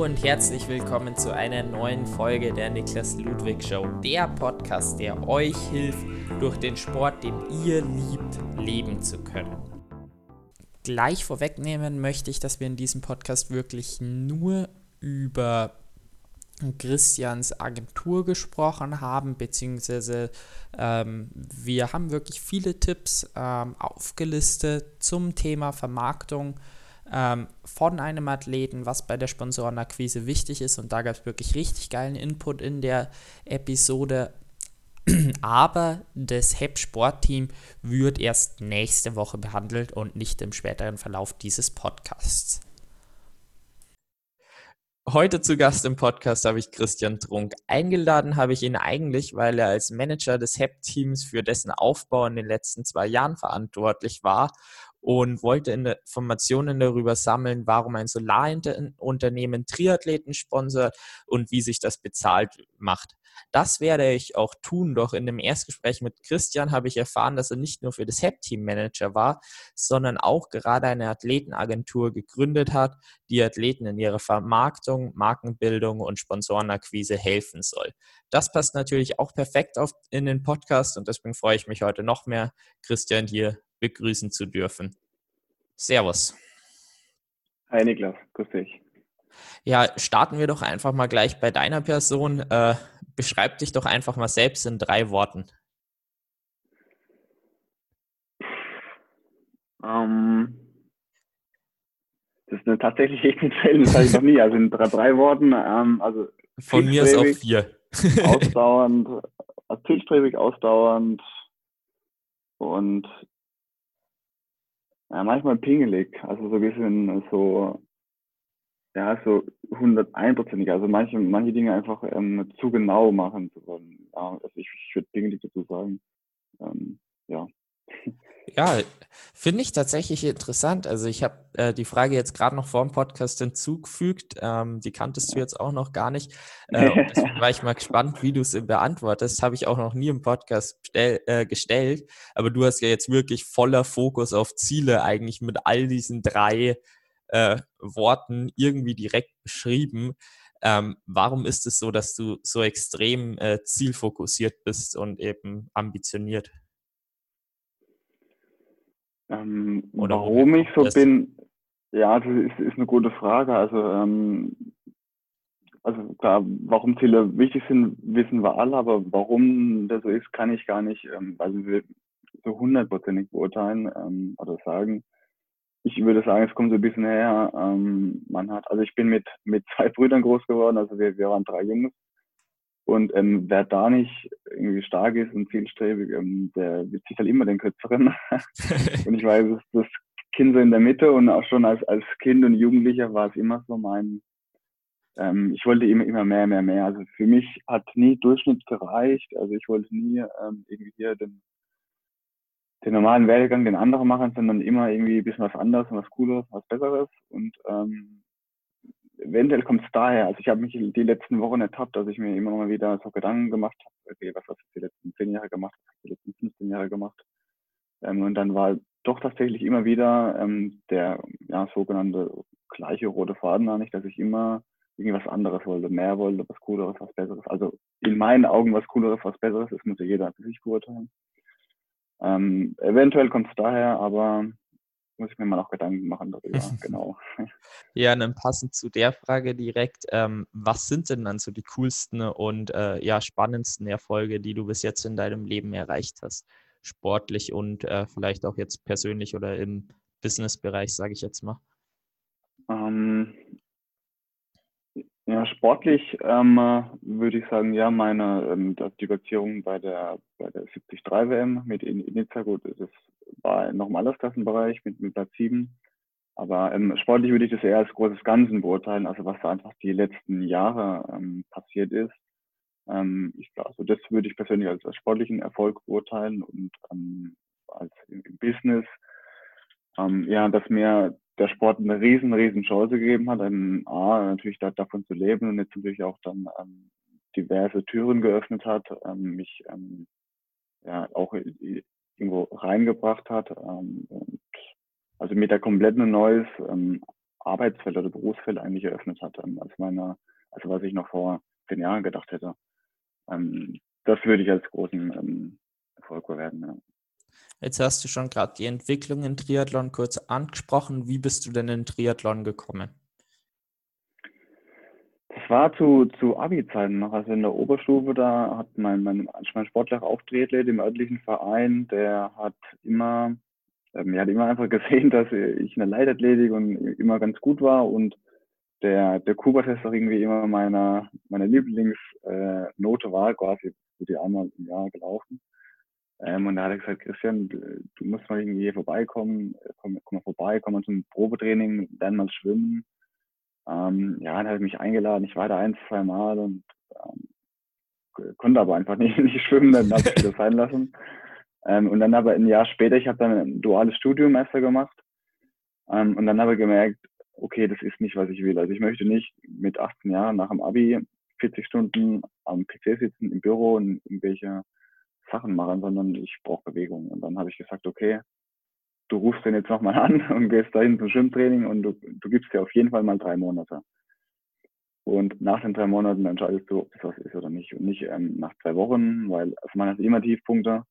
Und herzlich willkommen zu einer neuen Folge der Niklas Ludwig Show, der Podcast, der euch hilft, durch den Sport, den ihr liebt, leben zu können. Gleich vorwegnehmen möchte ich, dass wir in diesem Podcast wirklich nur über Christians Agentur gesprochen haben, beziehungsweise ähm, wir haben wirklich viele Tipps ähm, aufgelistet zum Thema Vermarktung ähm, von einem Athleten, was bei der Sponsorenakquise wichtig ist. Und da gab es wirklich richtig geilen Input in der Episode. Aber das HEP Sportteam wird erst nächste Woche behandelt und nicht im späteren Verlauf dieses Podcasts. Heute zu Gast im Podcast habe ich Christian Trunk. Eingeladen habe ich ihn eigentlich, weil er als Manager des HEP-Teams für dessen Aufbau in den letzten zwei Jahren verantwortlich war und wollte Informationen darüber sammeln, warum ein Solarunternehmen Triathleten sponsert und wie sich das bezahlt macht. Das werde ich auch tun, doch in dem Erstgespräch mit Christian habe ich erfahren, dass er nicht nur für das HEP-Team Manager war, sondern auch gerade eine Athletenagentur gegründet hat, die Athleten in ihrer Vermarktung, Markenbildung und Sponsorenakquise helfen soll. Das passt natürlich auch perfekt auf, in den Podcast und deswegen freue ich mich heute noch mehr, Christian hier begrüßen zu dürfen. Servus. Hi Niklas, grüß dich. Ja, starten wir doch einfach mal gleich bei deiner Person. Äh, beschreib dich doch einfach mal selbst in drei Worten. Ähm, das ist eine tatsächlich echt mit Fällen, das habe ich noch nie. Also in drei, drei Worten. Ähm, also Von mir ist auch vier. ausdauernd, also zielstrebig, ausdauernd und ja, manchmal pingelig. Also so ein bisschen so ja, so 101%ig. Also manche, manche Dinge einfach ähm, zu genau machen zu wollen. Ja, also ich, ich würde Dinge dazu sagen. Ähm, ja. Ja, finde ich tatsächlich interessant. Also ich habe äh, die Frage jetzt gerade noch vor dem Podcast hinzugefügt. Ähm, die kanntest du jetzt auch noch gar nicht. Äh, deswegen war ich mal gespannt, wie du es beantwortest. Habe ich auch noch nie im Podcast stell, äh, gestellt. Aber du hast ja jetzt wirklich voller Fokus auf Ziele eigentlich mit all diesen drei äh, Worten irgendwie direkt beschrieben. Ähm, warum ist es so, dass du so extrem äh, zielfokussiert bist und eben ambitioniert? Ähm, warum ich so bin, ja, das ist, ist eine gute Frage. Also, ähm, also klar, warum Ziele wichtig sind, wissen wir alle, aber warum das so ist, kann ich gar nicht ähm, also so hundertprozentig beurteilen ähm, oder sagen ich würde sagen, es kommt so ein bisschen her. Ähm, man hat, also ich bin mit, mit zwei Brüdern groß geworden, also wir, wir waren drei Jungs. Und ähm, wer da nicht irgendwie stark ist und zielstrebig, ähm, der wird sich halt immer den Kürzeren. und ich weiß, das, das Kind so in der Mitte und auch schon als, als Kind und Jugendlicher war es immer so mein, ähm, ich wollte immer, immer mehr, mehr, mehr. Also für mich hat nie Durchschnitt gereicht. Also ich wollte nie ähm, irgendwie hier den den normalen Werdegang, den andere machen, sondern immer irgendwie ein bisschen was anderes und was Cooles, was Besseres. Und ähm, eventuell kommt es daher. Also ich habe mich die letzten Wochen ertappt, dass ich mir immer mal wieder so Gedanken gemacht habe, okay, was hast du die letzten zehn Jahre gemacht, was hast du die letzten 15 Jahre gemacht. Ähm, und dann war doch tatsächlich immer wieder ähm, der ja, sogenannte gleiche rote Faden eigentlich, dass ich immer irgendwas anderes wollte, mehr wollte, was Cooleres, was Besseres. Also in meinen Augen was Cooleres, was Besseres, das muss ja jeder für sich beurteilen. Ähm, eventuell kommt es daher, aber muss ich mir mal noch Gedanken machen darüber. genau. Ja, dann passend zu der Frage direkt, ähm, was sind denn dann so die coolsten und äh, ja, spannendsten Erfolge, die du bis jetzt in deinem Leben erreicht hast? Sportlich und äh, vielleicht auch jetzt persönlich oder im Businessbereich, sage ich jetzt mal. Ähm, ja, sportlich ähm, würde ich sagen, ja, meine ähm, die Platzierung bei der bei der 73 WM mit Inizia, gut, das war noch im Altersklassenbereich mit, mit Platz 7. Aber ähm, sportlich würde ich das eher als großes Ganzen beurteilen, also was da einfach die letzten Jahre ähm, passiert ist. Ähm, ich, also das würde ich persönlich als, als sportlichen Erfolg beurteilen und ähm, als im Business, ähm, ja, dass mir der Sport eine riesen, riesen Chance gegeben hat, ähm, A, natürlich da, davon zu leben und jetzt natürlich auch dann ähm, diverse Türen geöffnet hat, ähm, mich ähm, ja auch irgendwo reingebracht hat ähm, und also mit der kompletten Neues ähm, Arbeitsfeld oder Berufsfeld eigentlich eröffnet hat, ähm, als meiner, also was ich noch vor zehn Jahren gedacht hätte. Ähm, das würde ich als großen ähm, Erfolg bewerten. Ja. Jetzt hast du schon gerade die Entwicklung in Triathlon kurz angesprochen. Wie bist du denn in Triathlon gekommen? Das war zu, zu Abi-Zeiten noch. Also in der Oberstufe, da hat mein, mein, mein Sportlehrer auch Triathlet im örtlichen Verein, der hat immer, ähm, er hat immer einfach gesehen, dass ich in der Leichtathletik und immer ganz gut war und der, der Kuba-Test auch irgendwie immer meiner, meine Lieblingsnote äh, war, quasi die einmal im Jahr gelaufen. Ähm, und da hat er gesagt, Christian, du musst mal irgendwie hier vorbeikommen, komm, komm mal vorbei, komm mal zum Probetraining, lern mal schwimmen. Ähm, ja, dann hat er mich eingeladen, ich war da ein, zwei Mal und ähm, konnte aber einfach nicht, nicht schwimmen, dann habe ich das sein lassen. Ähm, und dann aber ein Jahr später, ich habe dann ein duales Studium erster gemacht ähm, und dann habe ich gemerkt, okay, das ist nicht, was ich will. Also ich möchte nicht mit 18 Jahren nach dem Abi 40 Stunden am PC sitzen im Büro und irgendwelche Sachen machen, sondern ich brauche Bewegung. Und dann habe ich gesagt, okay, du rufst den jetzt nochmal an und gehst dahin zum Schwimmtraining und du, du gibst dir auf jeden Fall mal drei Monate. Und nach den drei Monaten entscheidest du, ob das was ist oder nicht. Und nicht ähm, nach zwei Wochen, weil also man hat immer Tiefpunkte.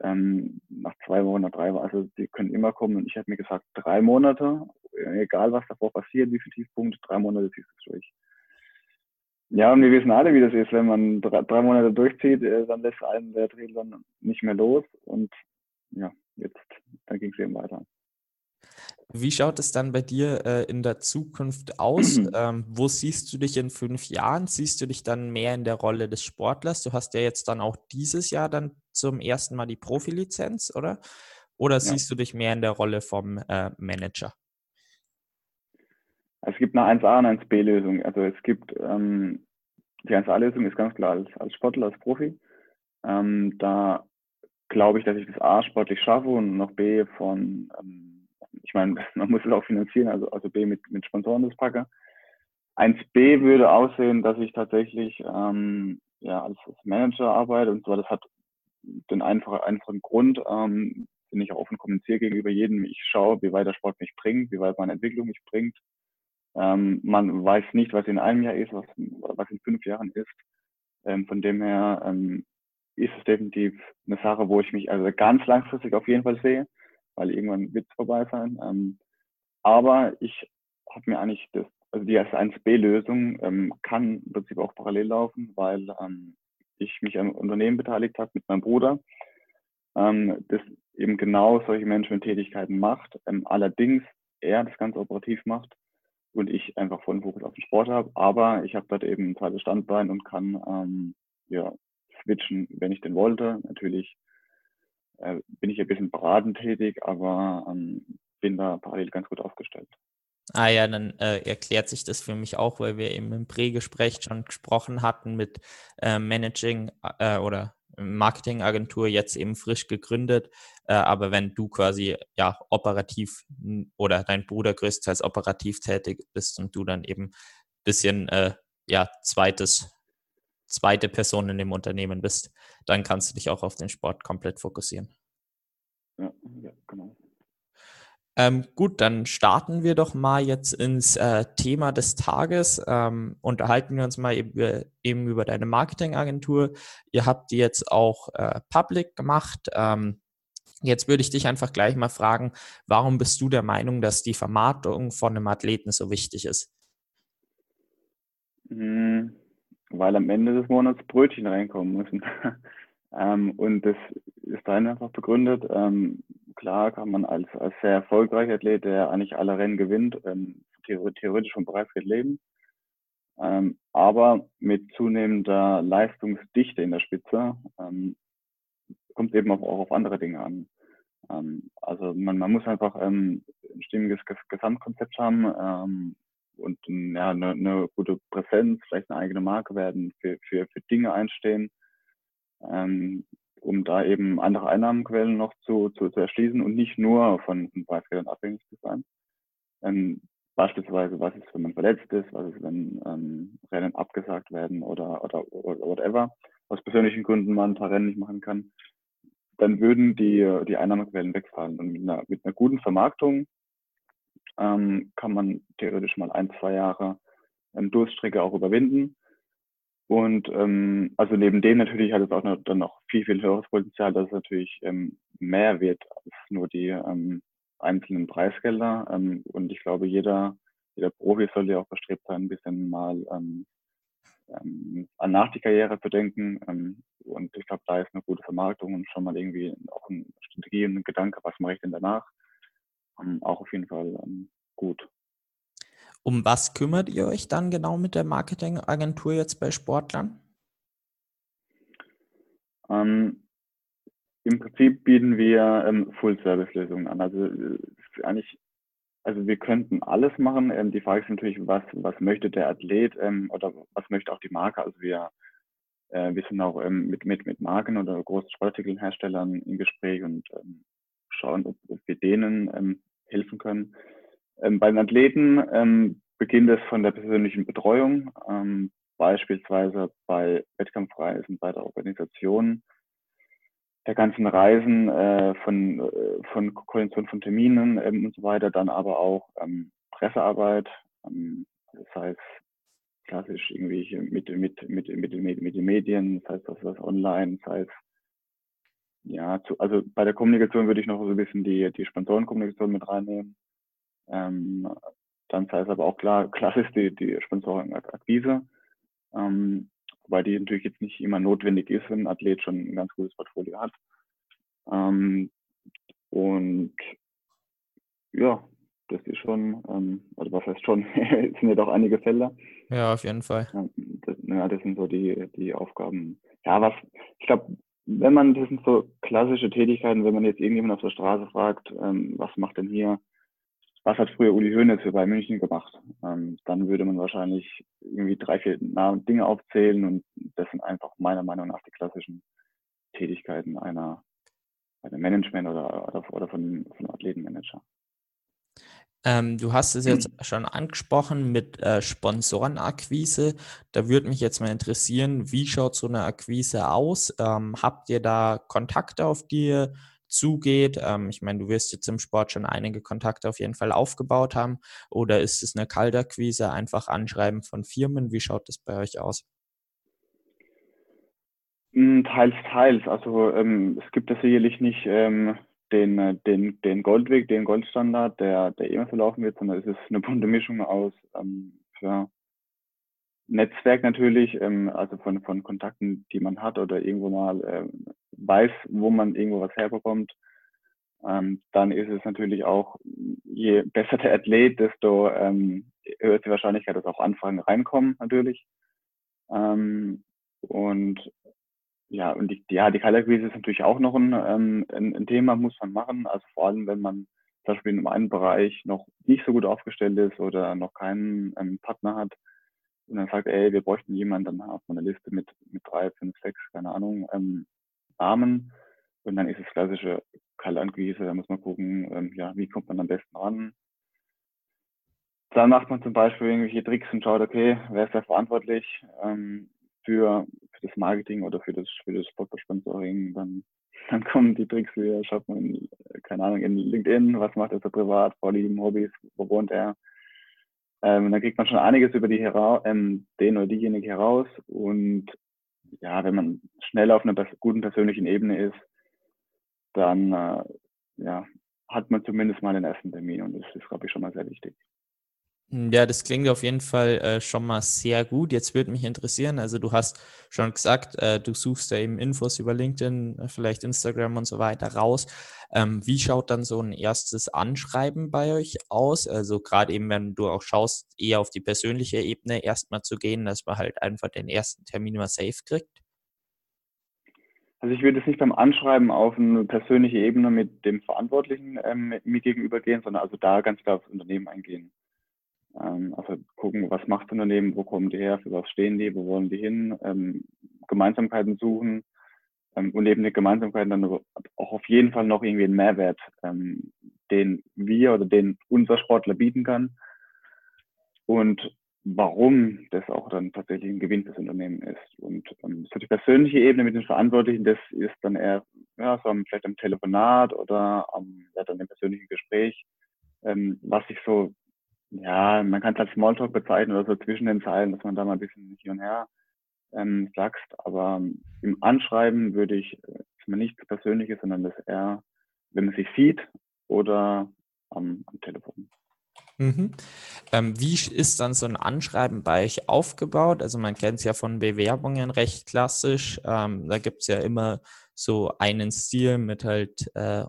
Ähm, nach zwei Wochen, nach drei Wochen, also die können immer kommen. Und ich habe mir gesagt, drei Monate, egal was davor passiert, wie viele Tiefpunkte, drei Monate ziehst du durch. Ja, und wir wissen alle, wie das ist, wenn man drei, drei Monate durchzieht, äh, dann lässt einen der Triathlon nicht mehr los und ja, jetzt, dann ging es eben weiter. Wie schaut es dann bei dir äh, in der Zukunft aus? ähm, wo siehst du dich in fünf Jahren? Siehst du dich dann mehr in der Rolle des Sportlers? Du hast ja jetzt dann auch dieses Jahr dann zum ersten Mal die Profilizenz, oder? Oder ja. siehst du dich mehr in der Rolle vom äh, Manager? Es gibt eine 1A und eine 1B-Lösung. Also es gibt ähm, die 1A-Lösung ist ganz klar als, als Sportler, als Profi. Ähm, da glaube ich, dass ich das A sportlich schaffe und noch B von, ähm, ich meine, man muss es auch finanzieren, also, also B mit, mit Sponsoren das packe. 1B würde aussehen, dass ich tatsächlich ähm, ja, als, als Manager arbeite und zwar das hat den einfachen, einfachen Grund, ähm, bin ich auch offen kommuniziere gegenüber jedem. Ich schaue, wie weit der Sport mich bringt, wie weit meine Entwicklung mich bringt, ähm, man weiß nicht, was in einem Jahr ist, was, was in fünf Jahren ist. Ähm, von dem her ähm, ist es definitiv eine Sache, wo ich mich also ganz langfristig auf jeden Fall sehe, weil irgendwann wird es vorbei sein. Ähm, aber ich habe mir eigentlich das, also die S1B-Lösung ähm, kann im Prinzip auch parallel laufen, weil ähm, ich mich am Unternehmen beteiligt habe mit meinem Bruder, das eben genau solche Managementtätigkeiten macht, allerdings er das Ganze operativ macht und ich einfach vollen Fokus auf den Sport habe. Aber ich habe dort eben ein zweites Standbein und kann ähm, ja, switchen, wenn ich denn wollte. Natürlich äh, bin ich ein bisschen beratend tätig, aber ähm, bin da parallel ganz gut aufgestellt. Ah ja, dann äh, erklärt sich das für mich auch, weil wir eben im Prägespräch schon gesprochen hatten mit äh, Managing äh, oder Marketingagentur jetzt eben frisch gegründet. Äh, aber wenn du quasi ja operativ oder dein Bruder größtenteils operativ tätig bist und du dann eben bisschen äh, ja zweites zweite Person in dem Unternehmen bist, dann kannst du dich auch auf den Sport komplett fokussieren. Ja, ja genau. Ähm, gut, dann starten wir doch mal jetzt ins äh, Thema des Tages. Ähm, unterhalten wir uns mal eben, eben, über deine Marketingagentur. Ihr habt die jetzt auch äh, public gemacht. Ähm, jetzt würde ich dich einfach gleich mal fragen, warum bist du der Meinung, dass die Vermarktung von einem Athleten so wichtig ist? Hm, weil am Ende des Monats Brötchen reinkommen müssen. Ähm, und das ist dann einfach begründet. Klar kann man als, als sehr erfolgreicher Athlet, der eigentlich alle Rennen gewinnt, ähm, theoretisch vom Preisgeld leben. Ähm, aber mit zunehmender Leistungsdichte in der Spitze ähm, kommt es eben auch, auch auf andere Dinge an. Ähm, also man, man muss einfach ähm, ein stimmiges Gesamtkonzept haben ähm, und ja, eine, eine gute Präsenz, vielleicht eine eigene Marke werden, für, für, für Dinge einstehen, ähm, um da eben andere Einnahmenquellen noch zu, zu, zu erschließen und nicht nur von, Preisgeldern abhängig zu sein. Ähm, beispielsweise, was ist, wenn man verletzt ist, was ist, wenn ähm, Rennen abgesagt werden oder, oder, oder whatever, aus persönlichen Gründen man ein paar Rennen nicht machen kann, dann würden die, die Einnahmequellen wegfallen. Und mit einer, mit einer guten Vermarktung ähm, kann man theoretisch mal ein, zwei Jahre ähm, Durststrecke auch überwinden. Und ähm, also neben dem natürlich hat es auch noch, dann noch viel, viel höheres Potenzial, dass es natürlich ähm, mehr wird als nur die ähm, einzelnen Preisgelder. Ähm, und ich glaube, jeder, jeder Profi sollte ja auch bestrebt sein, ein bisschen mal ähm, ähm, an nach die Karriere zu denken. Ähm, und ich glaube, da ist eine gute Vermarktung und schon mal irgendwie auch eine Strategie und ein Gedanke, was mache ich denn danach, ähm, auch auf jeden Fall ähm, gut. Um was kümmert ihr euch dann genau mit der Marketingagentur jetzt bei Sportlern? Ähm, Im Prinzip bieten wir ähm, Full-Service-Lösungen an. Also äh, eigentlich, also wir könnten alles machen. Ähm, die Frage ist natürlich, was, was möchte der Athlet ähm, oder was möchte auch die Marke? Also wir, äh, wir sind auch ähm, mit, mit, mit Marken oder großen Sportartikelherstellern im Gespräch und ähm, schauen, ob, ob wir denen helfen können. Ähm, bei den Athleten ähm, beginnt es von der persönlichen Betreuung, ähm, beispielsweise bei Wettkampfreisen, bei der Organisation der ganzen Reisen, äh, von, äh, von Koordination von Terminen ähm, und so weiter, dann aber auch ähm, Pressearbeit, ähm, das heißt klassisch irgendwie mit, mit, mit, mit, mit, mit den Medien, das heißt das was online, das heißt ja, zu, also bei der Kommunikation würde ich noch so ein bisschen die, die Sponsorenkommunikation mit reinnehmen. Ähm, dann sei es aber auch klar, klar ist die, die Sponsorenakquise, ähm, wobei die natürlich jetzt nicht immer notwendig ist, wenn ein Athlet schon ein ganz gutes Portfolio hat. Ähm, und ja, das ist schon, ähm, also was heißt schon, es sind ja doch einige Fälle. Ja, auf jeden Fall. Das, ja, das sind so die, die Aufgaben. Ja, was, ich glaube, wenn man, das sind so klassische Tätigkeiten, wenn man jetzt irgendjemand auf der Straße fragt, ähm, was macht denn hier was hat früher Uli Hoeneß für bei München gemacht? Ähm, dann würde man wahrscheinlich irgendwie drei, vier Dinge aufzählen und das sind einfach meiner Meinung nach die klassischen Tätigkeiten einer, einer Management oder, oder, oder von, von Athletenmanager. Ähm, du hast es jetzt schon angesprochen mit äh, Sponsorenakquise. Da würde mich jetzt mal interessieren, wie schaut so eine Akquise aus? Ähm, habt ihr da Kontakte, auf die ihr zugeht? Ähm, ich meine, du wirst jetzt im Sport schon einige Kontakte auf jeden Fall aufgebaut haben. Oder ist es eine Kalterquise, einfach Anschreiben von Firmen? Wie schaut das bei euch aus? Hm, teils, teils. Also ähm, es gibt ja sicherlich nicht ähm, den, äh, den, den Goldweg, den Goldstandard, der, der immer verlaufen wird, sondern es ist eine bunte Mischung aus ähm, ja, Netzwerk natürlich, ähm, also von, von Kontakten, die man hat oder irgendwo mal ähm, weiß, wo man irgendwo was herbekommt. Ähm, dann ist es natürlich auch, je besser der Athlet, desto ähm, höher ist die Wahrscheinlichkeit, dass auch Anfragen reinkommen natürlich. Ähm, und ja, und die, ja, die Kaltakquise ist natürlich auch noch ein, ähm, ein, ein Thema, muss man machen. Also vor allem, wenn man zum Beispiel in einem Bereich noch nicht so gut aufgestellt ist oder noch keinen ähm, Partner hat, und dann sagt, ey, wir bräuchten jemanden, dann hat man eine Liste mit, mit drei, fünf, sechs, keine Ahnung, ähm, Namen. Und dann ist es klassische Kaltakquise, da muss man gucken, ähm, ja, wie kommt man am besten ran. Dann macht man zum Beispiel irgendwelche Tricks und schaut, okay, wer ist da verantwortlich ähm, für, für das Marketing oder für das, für das Sponsoring. Dann, dann kommen die Tricks wieder, schaut man, keine Ahnung, in LinkedIn, was macht er so privat, Vorlieben, Hobbys, wo wohnt er, ähm, dann kriegt man schon einiges über die hera ähm, den oder diejenige heraus. Und ja, wenn man schnell auf einer guten persönlichen Ebene ist, dann äh, ja, hat man zumindest mal den ersten Termin und das ist, glaube ich, schon mal sehr wichtig. Hm, ja, das klingt auf jeden Fall äh, schon mal sehr gut. Jetzt würde mich interessieren, also du hast schon gesagt, äh, du suchst ja eben Infos über LinkedIn, äh, vielleicht Instagram und so weiter raus. Ähm, wie schaut dann so ein erstes Anschreiben bei euch aus? Also gerade eben, wenn du auch schaust, eher auf die persönliche Ebene erstmal zu gehen, dass man halt einfach den ersten Termin mal safe kriegt? Also ich würde jetzt nicht beim Anschreiben auf eine persönliche Ebene mit dem Verantwortlichen ähm, mir gegenüber gehen, sondern also da ganz klar aufs Unternehmen eingehen. Ähm, also gucken, was macht das Unternehmen, wo kommen die her, für was stehen die, wo wollen die hin, ähm, Gemeinsamkeiten suchen ähm, und neben den Gemeinsamkeiten dann auch auf jeden Fall noch irgendwie einen Mehrwert, den wir oder den unser Sportler bieten kann und warum das auch dann tatsächlich ein Gewinn fürs Unternehmen ist. Und so die persönliche Ebene mit den Verantwortlichen, das ist dann eher ja, so vielleicht am Telefonat oder am, ja, dann im persönlichen Gespräch was sich so, ja, man kann es als Smalltalk bezeichnen oder so zwischen den Zeilen, dass man da mal ein bisschen hier und her ähm, sagst. Aber im Anschreiben würde ich äh, nichts Persönliches, sondern das eher, wenn man sich sieht oder am, am Telefon. Mhm. Ähm, wie ist dann so ein Anschreiben bei euch aufgebaut? Also man kennt es ja von Bewerbungen recht klassisch. Ähm, da gibt es ja immer so einen Stil mit halt äh,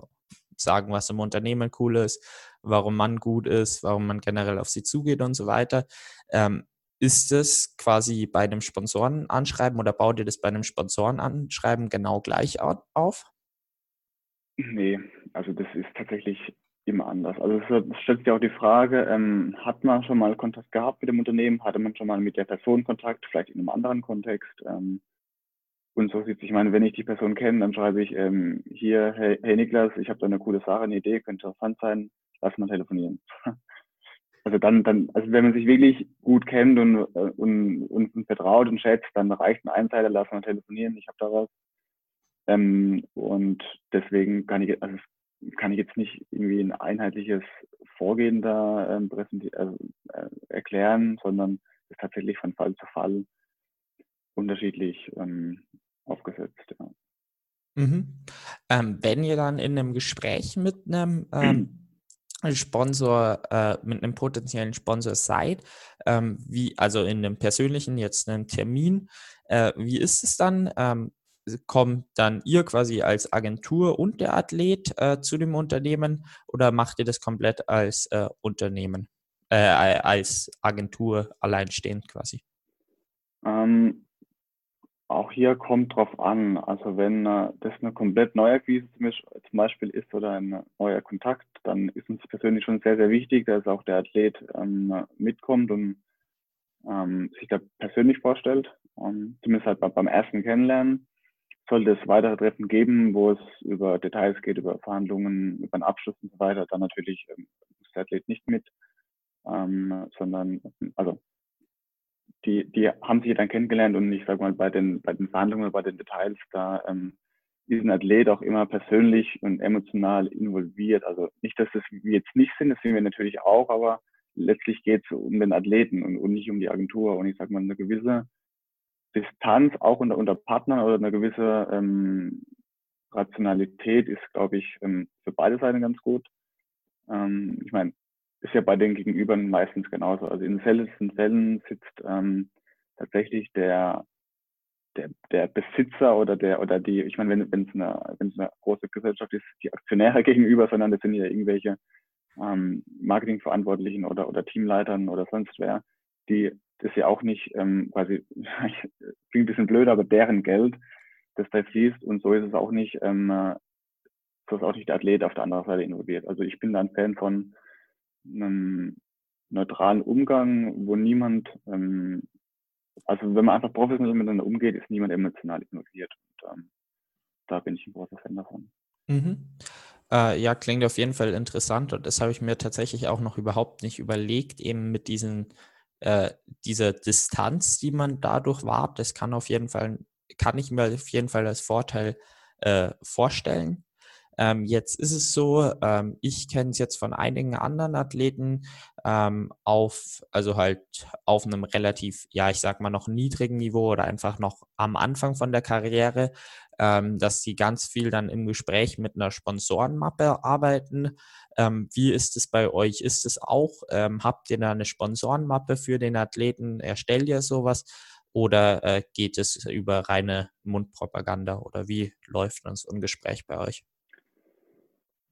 sagen, was im Unternehmen cool ist, warum man gut ist, warum man generell auf sie zugeht und so weiter. Ähm, ist das quasi bei einem Sponsorenanschreiben oder baut ihr das bei einem Sponsorenanschreiben genau gleich auf? Nee, also das ist tatsächlich immer anders. Also es stellt sich auch die Frage, ähm, hat man schon mal Kontakt gehabt mit dem Unternehmen? Hatte man schon mal mit der Person Kontakt, vielleicht in einem anderen Kontext? Ähm, und so sieht sich, ich meine, wenn ich die Person kenne, dann schreibe ich ähm, hier, hey, hey Niklas, ich habe da eine coole Sache, eine Idee, könnte interessant sein, lass mal telefonieren. also dann, dann, also wenn man sich wirklich gut kennt und, äh, und, und vertraut und schätzt, dann reicht ein Einzeiler, lass mal telefonieren, ich habe da was. Ähm, und deswegen kann ich, also kann ich jetzt nicht irgendwie ein einheitliches Vorgehen da ähm, äh, äh, erklären, sondern ist tatsächlich von Fall zu Fall unterschiedlich ähm, aufgesetzt. Ja. Mhm. Ähm, wenn ihr dann in einem Gespräch mit einem ähm, Sponsor, äh, mit einem potenziellen Sponsor seid, ähm, wie, also in einem persönlichen, jetzt einen Termin, äh, wie ist es dann? Ähm, kommt dann ihr quasi als Agentur und der Athlet äh, zu dem Unternehmen oder macht ihr das komplett als äh, Unternehmen, äh, als Agentur alleinstehend quasi? Ähm, auch hier kommt drauf an. Also wenn äh, das eine komplett neue Akquise zum Beispiel ist oder ein neuer Kontakt, dann ist uns persönlich schon sehr, sehr wichtig, dass auch der Athlet ähm, mitkommt und ähm, sich da persönlich vorstellt. Ähm, zumindest halt beim ersten Kennenlernen sollte es weitere Treffen geben, wo es über Details geht, über Verhandlungen, über einen Abschluss und so weiter, dann natürlich ähm, muss der Athlet nicht mit, ähm, sondern also die, die haben sich dann kennengelernt und ich sage mal bei den bei den Verhandlungen, bei den Details, da ähm, ist ein Athlet auch immer persönlich und emotional involviert. Also nicht, dass das wir jetzt nicht sind, das sind wir natürlich auch, aber letztlich geht es um den Athleten und, und nicht um die Agentur. Und ich sage mal, eine gewisse Distanz auch unter, unter Partnern oder eine gewisse ähm, Rationalität ist, glaube ich, ähm, für beide Seiten ganz gut. Ähm, ich meine, ist ja bei den Gegenübern meistens genauso. Also in seltensten Fällen sitzt ähm, tatsächlich der, der, der Besitzer oder der oder die, ich meine, wenn es eine, wenn es eine große Gesellschaft ist, die Aktionäre gegenüber, sondern das sind ja irgendwelche ähm, Marketingverantwortlichen oder, oder Teamleitern oder sonst wer, die das ja auch nicht ähm, quasi, klingt ein bisschen blöd, aber deren Geld, das da fließt und so ist es auch nicht, ähm, äh, so ist auch nicht der Athlet auf der anderen Seite involviert. Also ich bin da ein Fan von einem neutralen Umgang, wo niemand, ähm, also wenn man einfach professionell miteinander umgeht, ist niemand emotional involviert. Und ähm, da bin ich ein großer Fan davon. Mhm. Äh, ja, klingt auf jeden Fall interessant und das habe ich mir tatsächlich auch noch überhaupt nicht überlegt, eben mit diesen äh, diese Distanz, die man dadurch wahrt, das kann auf jeden Fall, kann ich mir auf jeden Fall als Vorteil äh, vorstellen. Ähm, jetzt ist es so, ähm, ich kenne es jetzt von einigen anderen Athleten ähm, auf, also halt auf einem relativ, ja, ich sag mal noch niedrigen Niveau oder einfach noch am Anfang von der Karriere, ähm, dass sie ganz viel dann im Gespräch mit einer Sponsorenmappe arbeiten. Ähm, wie ist es bei euch? Ist es auch, ähm, habt ihr da eine Sponsorenmappe für den Athleten? Erstellt ihr sowas? Oder äh, geht es über reine Mundpropaganda? Oder wie läuft dann so ein Gespräch bei euch?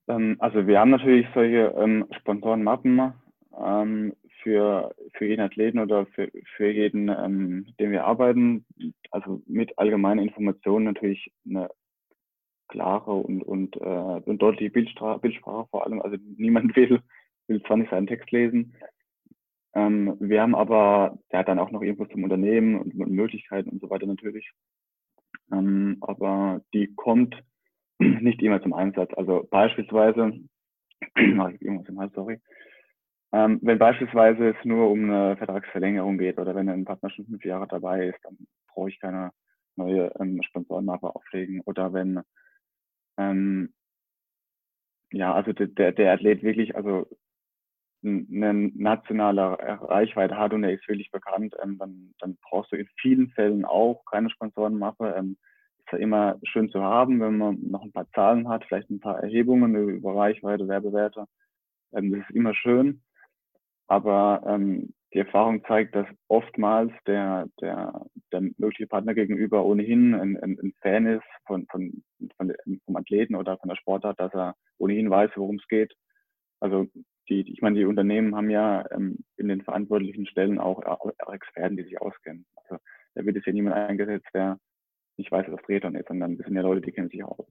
Ähm, also wir haben natürlich solche ähm, Sponsorenmappen ähm, für, für jeden Athleten oder für, für jeden, ähm, mit dem wir arbeiten. Also mit allgemeinen Informationen natürlich eine klare und, und, äh, und deutliche Bildsprache, Bildsprache vor allem. Also niemand will, will 20 Seiten Text lesen. Ähm, wir haben aber ja dann auch noch Infos zum Unternehmen und, und Möglichkeiten und so weiter natürlich. Ähm, aber die kommt nicht immer zum Einsatz. Also beispielsweise, sorry. Ähm, wenn beispielsweise es nur um eine Vertragsverlängerung geht oder wenn ein Partner schon fünf Jahre dabei ist, dann brauche ich keine neue ähm, Sponsorenmappe auflegen. Oder wenn ähm, ja, also der, der Athlet wirklich, also eine nationale Reichweite hat und er ist wirklich bekannt, ähm, dann, dann brauchst du in vielen Fällen auch keine Sponsorenmappe. Ähm, immer schön zu haben, wenn man noch ein paar Zahlen hat, vielleicht ein paar Erhebungen über Reichweite, Werbewerte. Ähm, das ist immer schön. Aber ähm, die Erfahrung zeigt, dass oftmals der, der, der mögliche Partner gegenüber ohnehin ein, ein, ein Fan ist von, von, von, vom Athleten oder von der Sportart, dass er ohnehin weiß, worum es geht. Also die, ich meine, die Unternehmen haben ja ähm, in den verantwortlichen Stellen auch, auch Experten, die sich auskennen. Also da wird es ja niemand eingesetzt, der nicht weiß, was Triathlon ist, sondern das sind ja Leute, die kennen sich aus.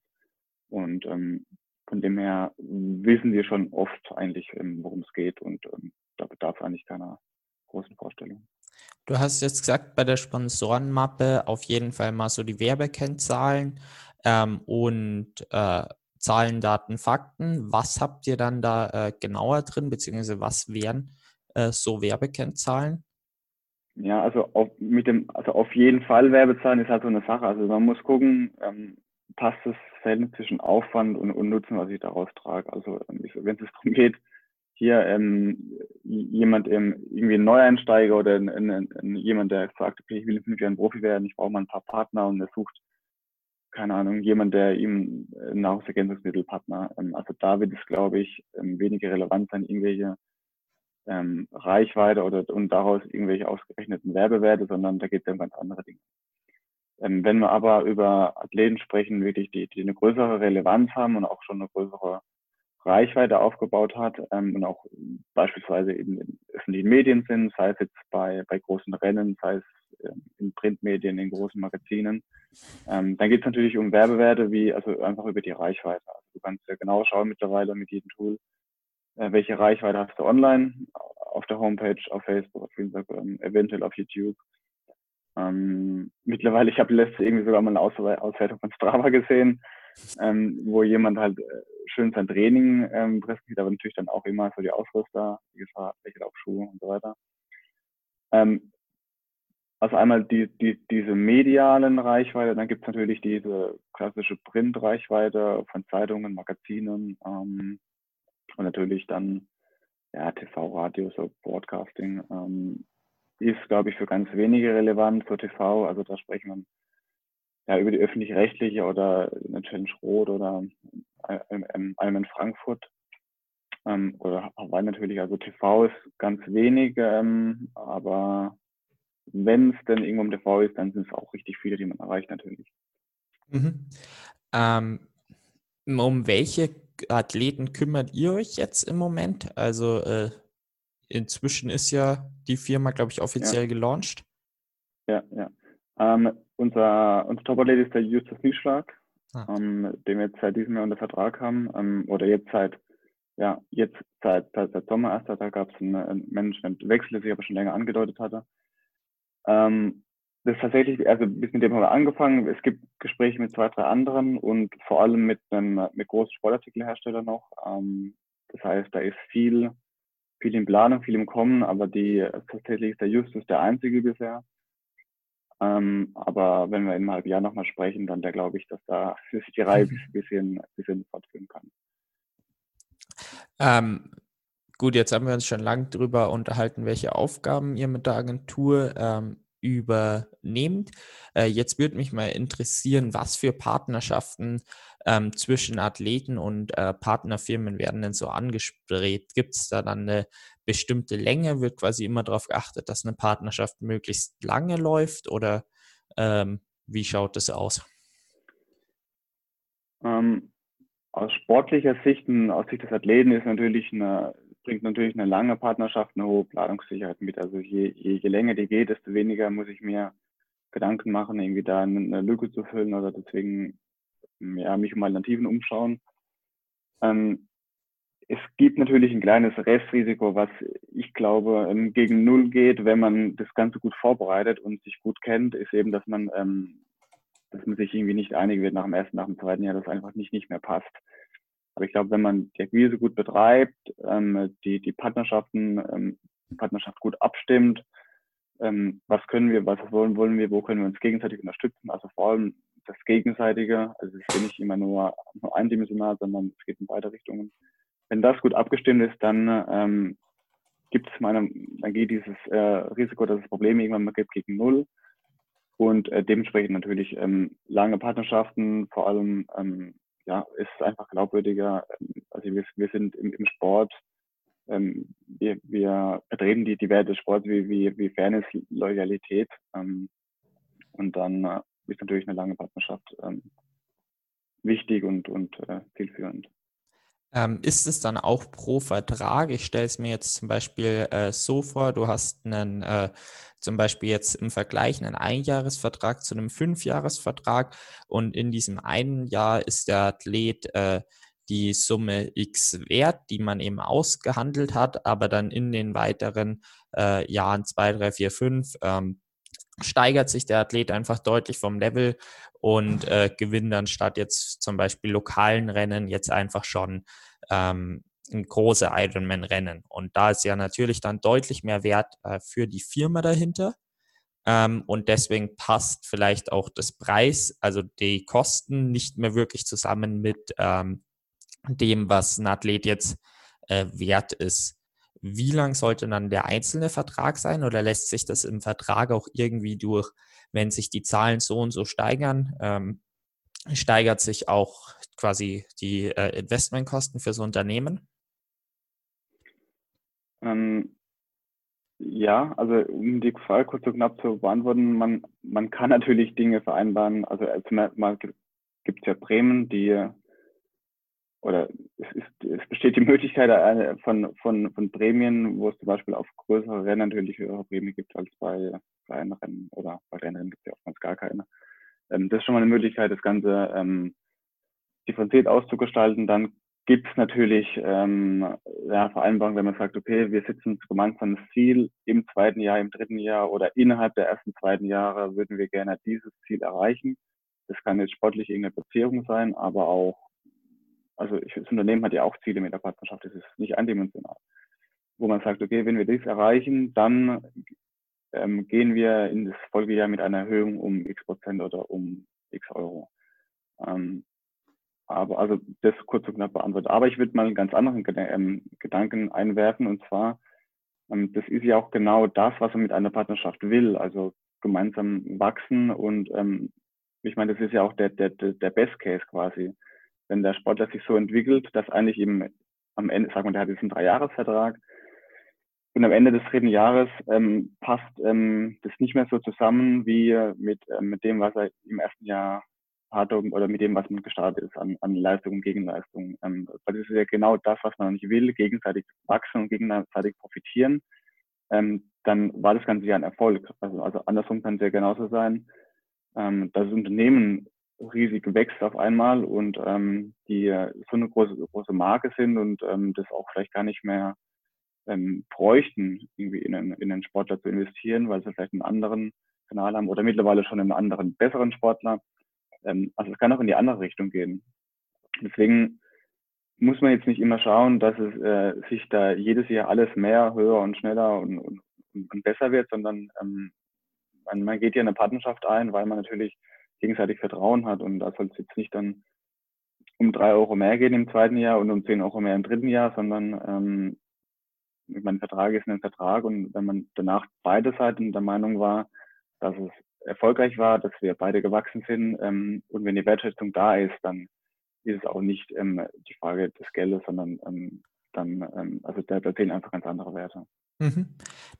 Und ähm, von dem her wissen wir schon oft eigentlich, ähm, worum es geht und ähm, da bedarf eigentlich keiner großen Vorstellung. Du hast jetzt gesagt, bei der Sponsorenmappe auf jeden Fall mal so die Werbekennzahlen ähm, und äh, Zahlen, Daten, Fakten. Was habt ihr dann da äh, genauer drin, beziehungsweise was wären äh, so Werbekennzahlen? Ja, also auf, mit dem, also auf jeden Fall Werbezahlen ist halt so eine Sache. Also man muss gucken, ähm, passt das Verhältnis zwischen Aufwand und, und Nutzen, was ich daraus trage. Also ähm, wenn es darum geht, hier ähm, jemand ähm, irgendwie ein Neueinsteiger oder ein, ein, ein, jemand, der sagt, okay, ich will in fünf Jahren Profi werden, ich brauche mal ein paar Partner und er sucht, keine Ahnung, jemand, der ihm äh, Nahrungsergänzungsmittelpartner, ähm, also da wird es, glaube ich, ähm, weniger relevant sein, irgendwelche ähm, Reichweite oder und daraus irgendwelche ausgerechneten Werbewerte, sondern da geht es um ganz andere Dinge. Ähm, wenn wir aber über Athleten sprechen, wirklich die, die eine größere Relevanz haben und auch schon eine größere Reichweite aufgebaut hat ähm, und auch beispielsweise eben in öffentlichen Medien sind, sei es jetzt bei, bei großen Rennen, sei es äh, in Printmedien, in großen Magazinen. Ähm, dann geht es natürlich um Werbewerte, wie also einfach über die Reichweite. Also du kannst ja genau schauen mittlerweile mit jedem Tool, welche Reichweite hast du online, auf der Homepage, auf Facebook, auf Instagram, eventuell auf YouTube. Ähm, mittlerweile, ich habe letzte irgendwie sogar mal eine Auswertung von Strava gesehen, ähm, wo jemand halt äh, schön sein Training ähm, präsentiert, aber natürlich dann auch immer so die Ausrüster, wie gesagt, welche Laufschuhe und so weiter. Ähm, also einmal die, die, diese medialen Reichweite, dann gibt es natürlich diese klassische Print-Reichweite von Zeitungen, Magazinen ähm, und natürlich dann ja, TV, Radio, so Broadcasting ähm, ist, glaube ich, für ganz wenige relevant für TV. Also da sprechen wir ja, über die öffentlich-rechtliche oder eine Challenge Rot oder einem in Frankfurt ähm, oder Hawaii natürlich. Also TV ist ganz wenig, ähm, aber wenn es denn irgendwo im TV ist, dann sind es auch richtig viele, die man erreicht natürlich. Mhm. Ähm, um welche Athleten kümmert ihr euch jetzt im Moment? Also äh, inzwischen ist ja die Firma, glaube ich, offiziell ja. gelauncht. Ja, ja. Ähm, unser, unser Top-Athlet ist der Justus Nieschlag, ah. ähm, den wir jetzt seit diesem Jahr unter Vertrag haben, ähm, oder jetzt seit, ja, jetzt seit, seit, seit Sommer erst, da gab es einen Managementwechsel, der sich aber schon länger angedeutet hatte. Ähm, das ist tatsächlich, also bis mit dem haben wir angefangen. Es gibt Gespräche mit zwei, drei anderen und vor allem mit einem mit großen Sportartikelherstellern noch. Ähm, das heißt, da ist viel, viel in Planung, viel im Kommen, aber die tatsächlich ist der Justus der einzige bisher. Ähm, aber wenn wir in einem halben Jahr nochmal sprechen, dann da glaube ich, dass da sich die Reihe ein bisschen, bisschen fortführen kann. Ähm, gut, jetzt haben wir uns schon lange darüber unterhalten, welche Aufgaben ihr mit der Agentur ähm, übernehmt. Äh, jetzt würde mich mal interessieren, was für Partnerschaften ähm, zwischen Athleten und äh, Partnerfirmen werden denn so angestrebt? Gibt es da dann eine bestimmte Länge? Wird quasi immer darauf geachtet, dass eine Partnerschaft möglichst lange läuft oder ähm, wie schaut das aus? Ähm, aus sportlicher Sicht aus Sicht des Athleten ist natürlich eine, bringt natürlich eine lange Partnerschaft eine hohe Planungssicherheit mit. Also je, je, je länger die geht, desto weniger muss ich mir Gedanken machen, irgendwie da eine Lücke zu füllen oder deswegen ja, mich um Alternativen umschauen. Ähm, es gibt natürlich ein kleines Restrisiko, was ich glaube ähm, gegen Null geht, wenn man das Ganze gut vorbereitet und sich gut kennt, ist eben, dass man, ähm, dass man sich irgendwie nicht einig wird nach dem ersten, nach dem zweiten Jahr, das einfach nicht, nicht mehr passt. Aber ich glaube, wenn man die Akquise gut betreibt, ähm, die, die Partnerschaften, ähm, Partnerschaft gut abstimmt, ähm, was können wir, was wollen, wollen wir, wo können wir uns gegenseitig unterstützen, also vor allem das Gegenseitige. Also es ist nicht immer nur, nur eindimensional, sondern es geht in beide Richtungen. Wenn das gut abgestimmt ist, dann ähm, gibt es meine, dann geht dieses äh, Risiko, dass es Probleme irgendwann mal gibt, gegen null. Und äh, dementsprechend natürlich ähm, lange Partnerschaften, vor allem ähm, ja, ist einfach glaubwürdiger. Ähm, also wir, wir sind im, im Sport, ähm, wir, wir vertreten die, die Werte des Sports wie, wie, wie Fairness, Loyalität. Ähm, und dann äh, ist natürlich eine lange Partnerschaft ähm, wichtig und, und äh, zielführend. Ähm, ist es dann auch pro Vertrag? Ich stelle es mir jetzt zum Beispiel äh, so vor, du hast einen, äh, zum Beispiel jetzt im Vergleich einen Einjahresvertrag zu einem Fünfjahresvertrag und in diesem einen Jahr ist der Athlet äh, die Summe X wert, die man eben ausgehandelt hat, aber dann in den weiteren äh, Jahren 2, 3, 4, 5 steigert sich der Athlet einfach deutlich vom Level und äh, gewinnt dann statt jetzt zum Beispiel lokalen Rennen jetzt einfach schon ähm, große Ironman-Rennen. Und da ist ja natürlich dann deutlich mehr Wert äh, für die Firma dahinter. Ähm, und deswegen passt vielleicht auch das Preis, also die Kosten nicht mehr wirklich zusammen mit ähm, dem, was ein Athlet jetzt äh, wert ist. Wie lang sollte dann der einzelne Vertrag sein oder lässt sich das im Vertrag auch irgendwie durch, wenn sich die Zahlen so und so steigern, ähm, steigert sich auch quasi die äh, Investmentkosten fürs Unternehmen? Ähm, ja, also um die Frage kurz und knapp zu beantworten, man, man kann natürlich Dinge vereinbaren. Also zunächst mal gibt es ja Prämien, die oder es, ist, es besteht die Möglichkeit von, von, von Prämien, wo es zum Beispiel auf größere Rennen natürlich höhere Prämien gibt als bei kleinen Rennen oder bei Rennen gibt es ja oftmals gar keine. Ähm, das ist schon mal eine Möglichkeit, das Ganze ähm, differenziert auszugestalten. Dann gibt es natürlich ähm, ja, Vereinbarungen, wenn man sagt, okay, wir sitzen gemeinsam das Ziel im zweiten Jahr, im dritten Jahr oder innerhalb der ersten, zweiten Jahre würden wir gerne dieses Ziel erreichen. Das kann jetzt sportlich irgendeine Beziehung sein, aber auch also ich, das Unternehmen hat ja auch Ziele mit der Partnerschaft, das ist nicht eindimensional. Wo man sagt, okay, wenn wir das erreichen, dann ähm, gehen wir in das Folgejahr mit einer Erhöhung um x Prozent oder um x Euro. Ähm, aber also das kurz und knapp beantwortet. Aber ich würde mal einen ganz anderen ähm, Gedanken einwerfen und zwar, ähm, das ist ja auch genau das, was man mit einer Partnerschaft will, also gemeinsam wachsen und ähm, ich meine, das ist ja auch der, der, der Best Case quasi wenn der Sportler sich so entwickelt, dass eigentlich eben am Ende, sagen wir, der hat jetzt einen Dreijahresvertrag und am Ende des dritten Jahres ähm, passt ähm, das nicht mehr so zusammen wie mit, äh, mit dem, was er im ersten Jahr hat oder mit dem, was man gestartet ist an, an Leistung und Gegenleistung. Ähm, weil das ist ja genau das, was man nicht will, gegenseitig wachsen und gegenseitig profitieren. Ähm, dann war das Ganze ja ein Erfolg. Also, also andersrum kann es ja genauso sein, ähm, dass das Unternehmen riesig wächst auf einmal und ähm, die so eine große, große Marke sind und ähm, das auch vielleicht gar nicht mehr ähm, bräuchten, irgendwie in einen, in einen Sportler zu investieren, weil sie vielleicht einen anderen Kanal haben oder mittlerweile schon einen anderen, besseren Sportler. Ähm, also es kann auch in die andere Richtung gehen. Deswegen muss man jetzt nicht immer schauen, dass es äh, sich da jedes Jahr alles mehr, höher und schneller und, und, und besser wird, sondern ähm, man, man geht ja eine Partnerschaft ein, weil man natürlich gegenseitig Vertrauen hat. Und da soll es jetzt nicht dann um drei Euro mehr gehen im zweiten Jahr und um zehn Euro mehr im dritten Jahr, sondern ähm, mein Vertrag ist ein Vertrag und wenn man danach beide Seiten der Meinung war, dass es erfolgreich war, dass wir beide gewachsen sind ähm, und wenn die Wertschätzung da ist, dann ist es auch nicht ähm, die Frage des Geldes, sondern ähm, dann, ähm, also da, da zählen einfach ganz andere Werte. Mhm.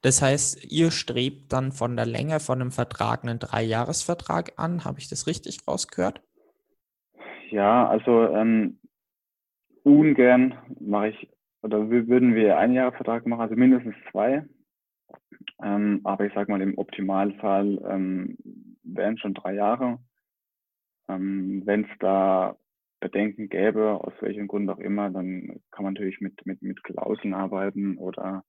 Das heißt, ihr strebt dann von der Länge von einem Vertrag einen Dreijahresvertrag an. Habe ich das richtig rausgehört? Ja, also ähm, ungern mache ich, oder würden wir einen Jahresvertrag machen, also mindestens zwei. Ähm, aber ich sage mal, im Optimalfall ähm, wären schon drei Jahre. Ähm, Wenn es da Bedenken gäbe, aus welchem Grund auch immer, dann kann man natürlich mit, mit, mit Klauseln arbeiten oder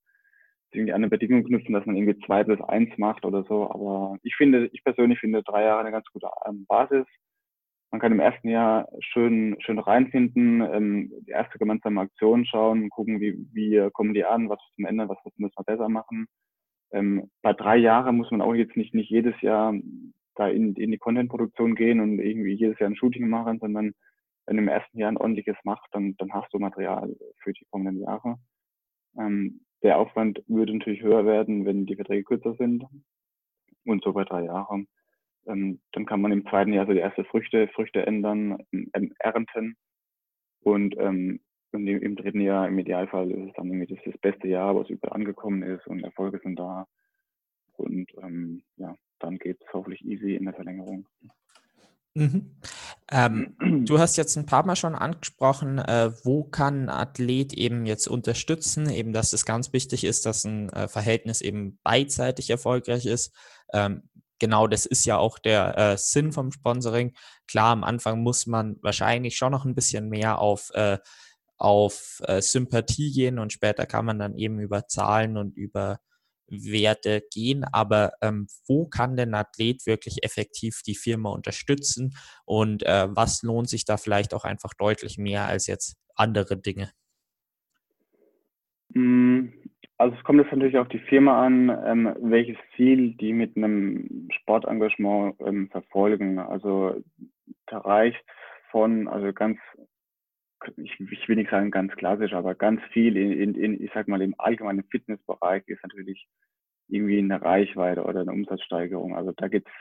irgendwie an eine Bedingung knüpfen, dass man irgendwie zwei plus eins macht oder so. Aber ich finde, ich persönlich finde drei Jahre eine ganz gute ähm, Basis. Man kann im ersten Jahr schön, schön reinfinden, ähm, die erste gemeinsame Aktion schauen, gucken, wie, wie kommen die an, was zum Ende, was müssen wir besser machen. Ähm, bei drei Jahren muss man auch jetzt nicht, nicht jedes Jahr da in, in die Content-Produktion gehen und irgendwie jedes Jahr ein Shooting machen, sondern wenn du im ersten Jahr ein ordentliches machst, dann, dann hast du Material für die kommenden Jahre. Ähm, der Aufwand würde natürlich höher werden, wenn die Verträge kürzer sind und so bei drei Jahren. Ähm, dann kann man im zweiten Jahr so die erste Früchte, Früchte ändern, ähm, ernten. Und, ähm, im, im, dritten Jahr, im Idealfall, ist es dann irgendwie das, das beste Jahr, wo es überall angekommen ist und Erfolge sind da. Und ähm, ja, dann geht es hoffentlich easy in der Verlängerung. Mhm. Ähm, du hast jetzt ein paar Mal schon angesprochen, äh, wo kann ein Athlet eben jetzt unterstützen, eben dass es ganz wichtig ist, dass ein äh, Verhältnis eben beidseitig erfolgreich ist. Ähm, genau das ist ja auch der äh, Sinn vom Sponsoring. Klar, am Anfang muss man wahrscheinlich schon noch ein bisschen mehr auf, äh, auf äh, Sympathie gehen und später kann man dann eben über Zahlen und über Werte gehen, aber ähm, wo kann denn Athlet wirklich effektiv die Firma unterstützen und äh, was lohnt sich da vielleicht auch einfach deutlich mehr als jetzt andere Dinge? Hm, also es kommt jetzt natürlich auf die Firma an, ähm, welches Ziel die mit einem Sportengagement ähm, verfolgen. Also da reicht von, also ganz, ich, ich, will nicht sagen ganz klassisch, aber ganz viel in, in, in, ich sag mal, im allgemeinen Fitnessbereich ist natürlich irgendwie eine Reichweite oder eine Umsatzsteigerung. Also da geht's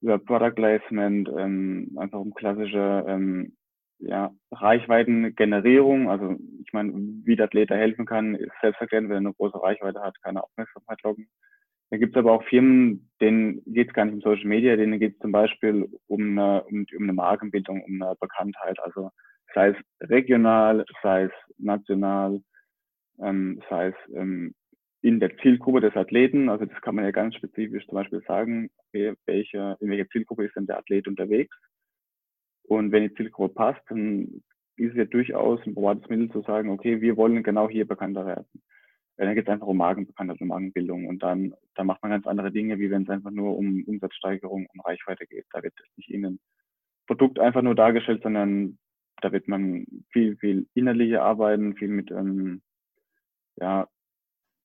über Product Placement, ähm, einfach um klassische ähm, ja, Reichweitengenerierung, also ich meine, wie der Athlet da helfen kann, ist selbstverständlich, wenn er eine große Reichweite hat, keine Aufmerksamkeit locken. Da gibt es aber auch Firmen, denen geht es gar nicht um Social Media, denen geht es zum Beispiel um eine, um, um eine Markenbildung, um eine Bekanntheit, also sei es regional, sei es national, ähm, sei es ähm, in der Zielgruppe des Athleten, also das kann man ja ganz spezifisch zum Beispiel sagen, okay, welche, in welcher Zielgruppe ist denn der Athlet unterwegs und wenn die Zielgruppe passt, dann ist es ja durchaus ein probates Mittel zu sagen, okay, wir wollen genau hier bekannter werden. Dann geht es einfach um Magenbekanntheit, um Magenbildung und dann, dann macht man ganz andere Dinge, wie wenn es einfach nur um Umsatzsteigerung, um Reichweite geht. Da wird nicht Ihnen Produkt einfach nur dargestellt, sondern da wird man viel, viel innerlicher arbeiten, viel mit, ähm, ja,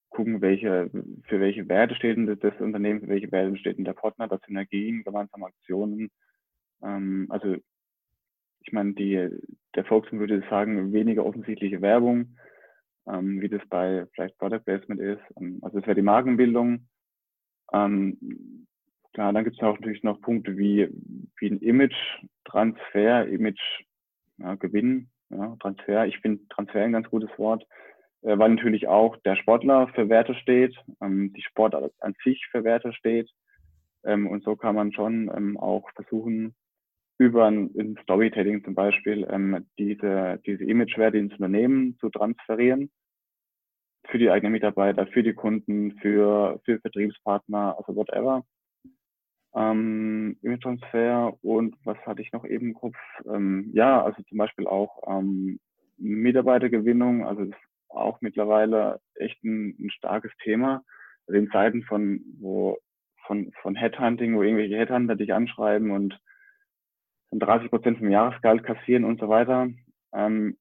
gucken, welche, für welche Werte steht denn das Unternehmen, für welche Werte steht denn der Partner, das Synergien, gemeinsame Aktionen. Ähm, also ich meine, die, der Volksmund würde sagen, weniger offensichtliche Werbung, ähm, wie das bei vielleicht Product Placement ist. Ähm, also es wäre die Markenbildung. Ähm, klar, dann gibt es auch natürlich noch Punkte wie, wie ein Image-Transfer, Image-Gewinn, ja, Transfer. Ich finde Transfer ein ganz gutes Wort, äh, weil natürlich auch der Sportler für Werte steht, ähm, die Sportart an sich für Werte steht. Ähm, und so kann man schon ähm, auch versuchen, über ein, Storytelling zum Beispiel ähm, diese, diese Imagewerte ins Unternehmen zu transferieren für die eigenen Mitarbeiter, für die Kunden, für, für Vertriebspartner, also whatever. Ähm, Image-Transfer und was hatte ich noch eben im Kopf? Ähm, ja, also zum Beispiel auch ähm, Mitarbeitergewinnung, also das ist auch mittlerweile echt ein, ein starkes Thema. Also in Zeiten von, wo, von, von Headhunting, wo irgendwelche Headhunter dich anschreiben und 30 Prozent vom Jahresgehalt kassieren und so weiter, ähm,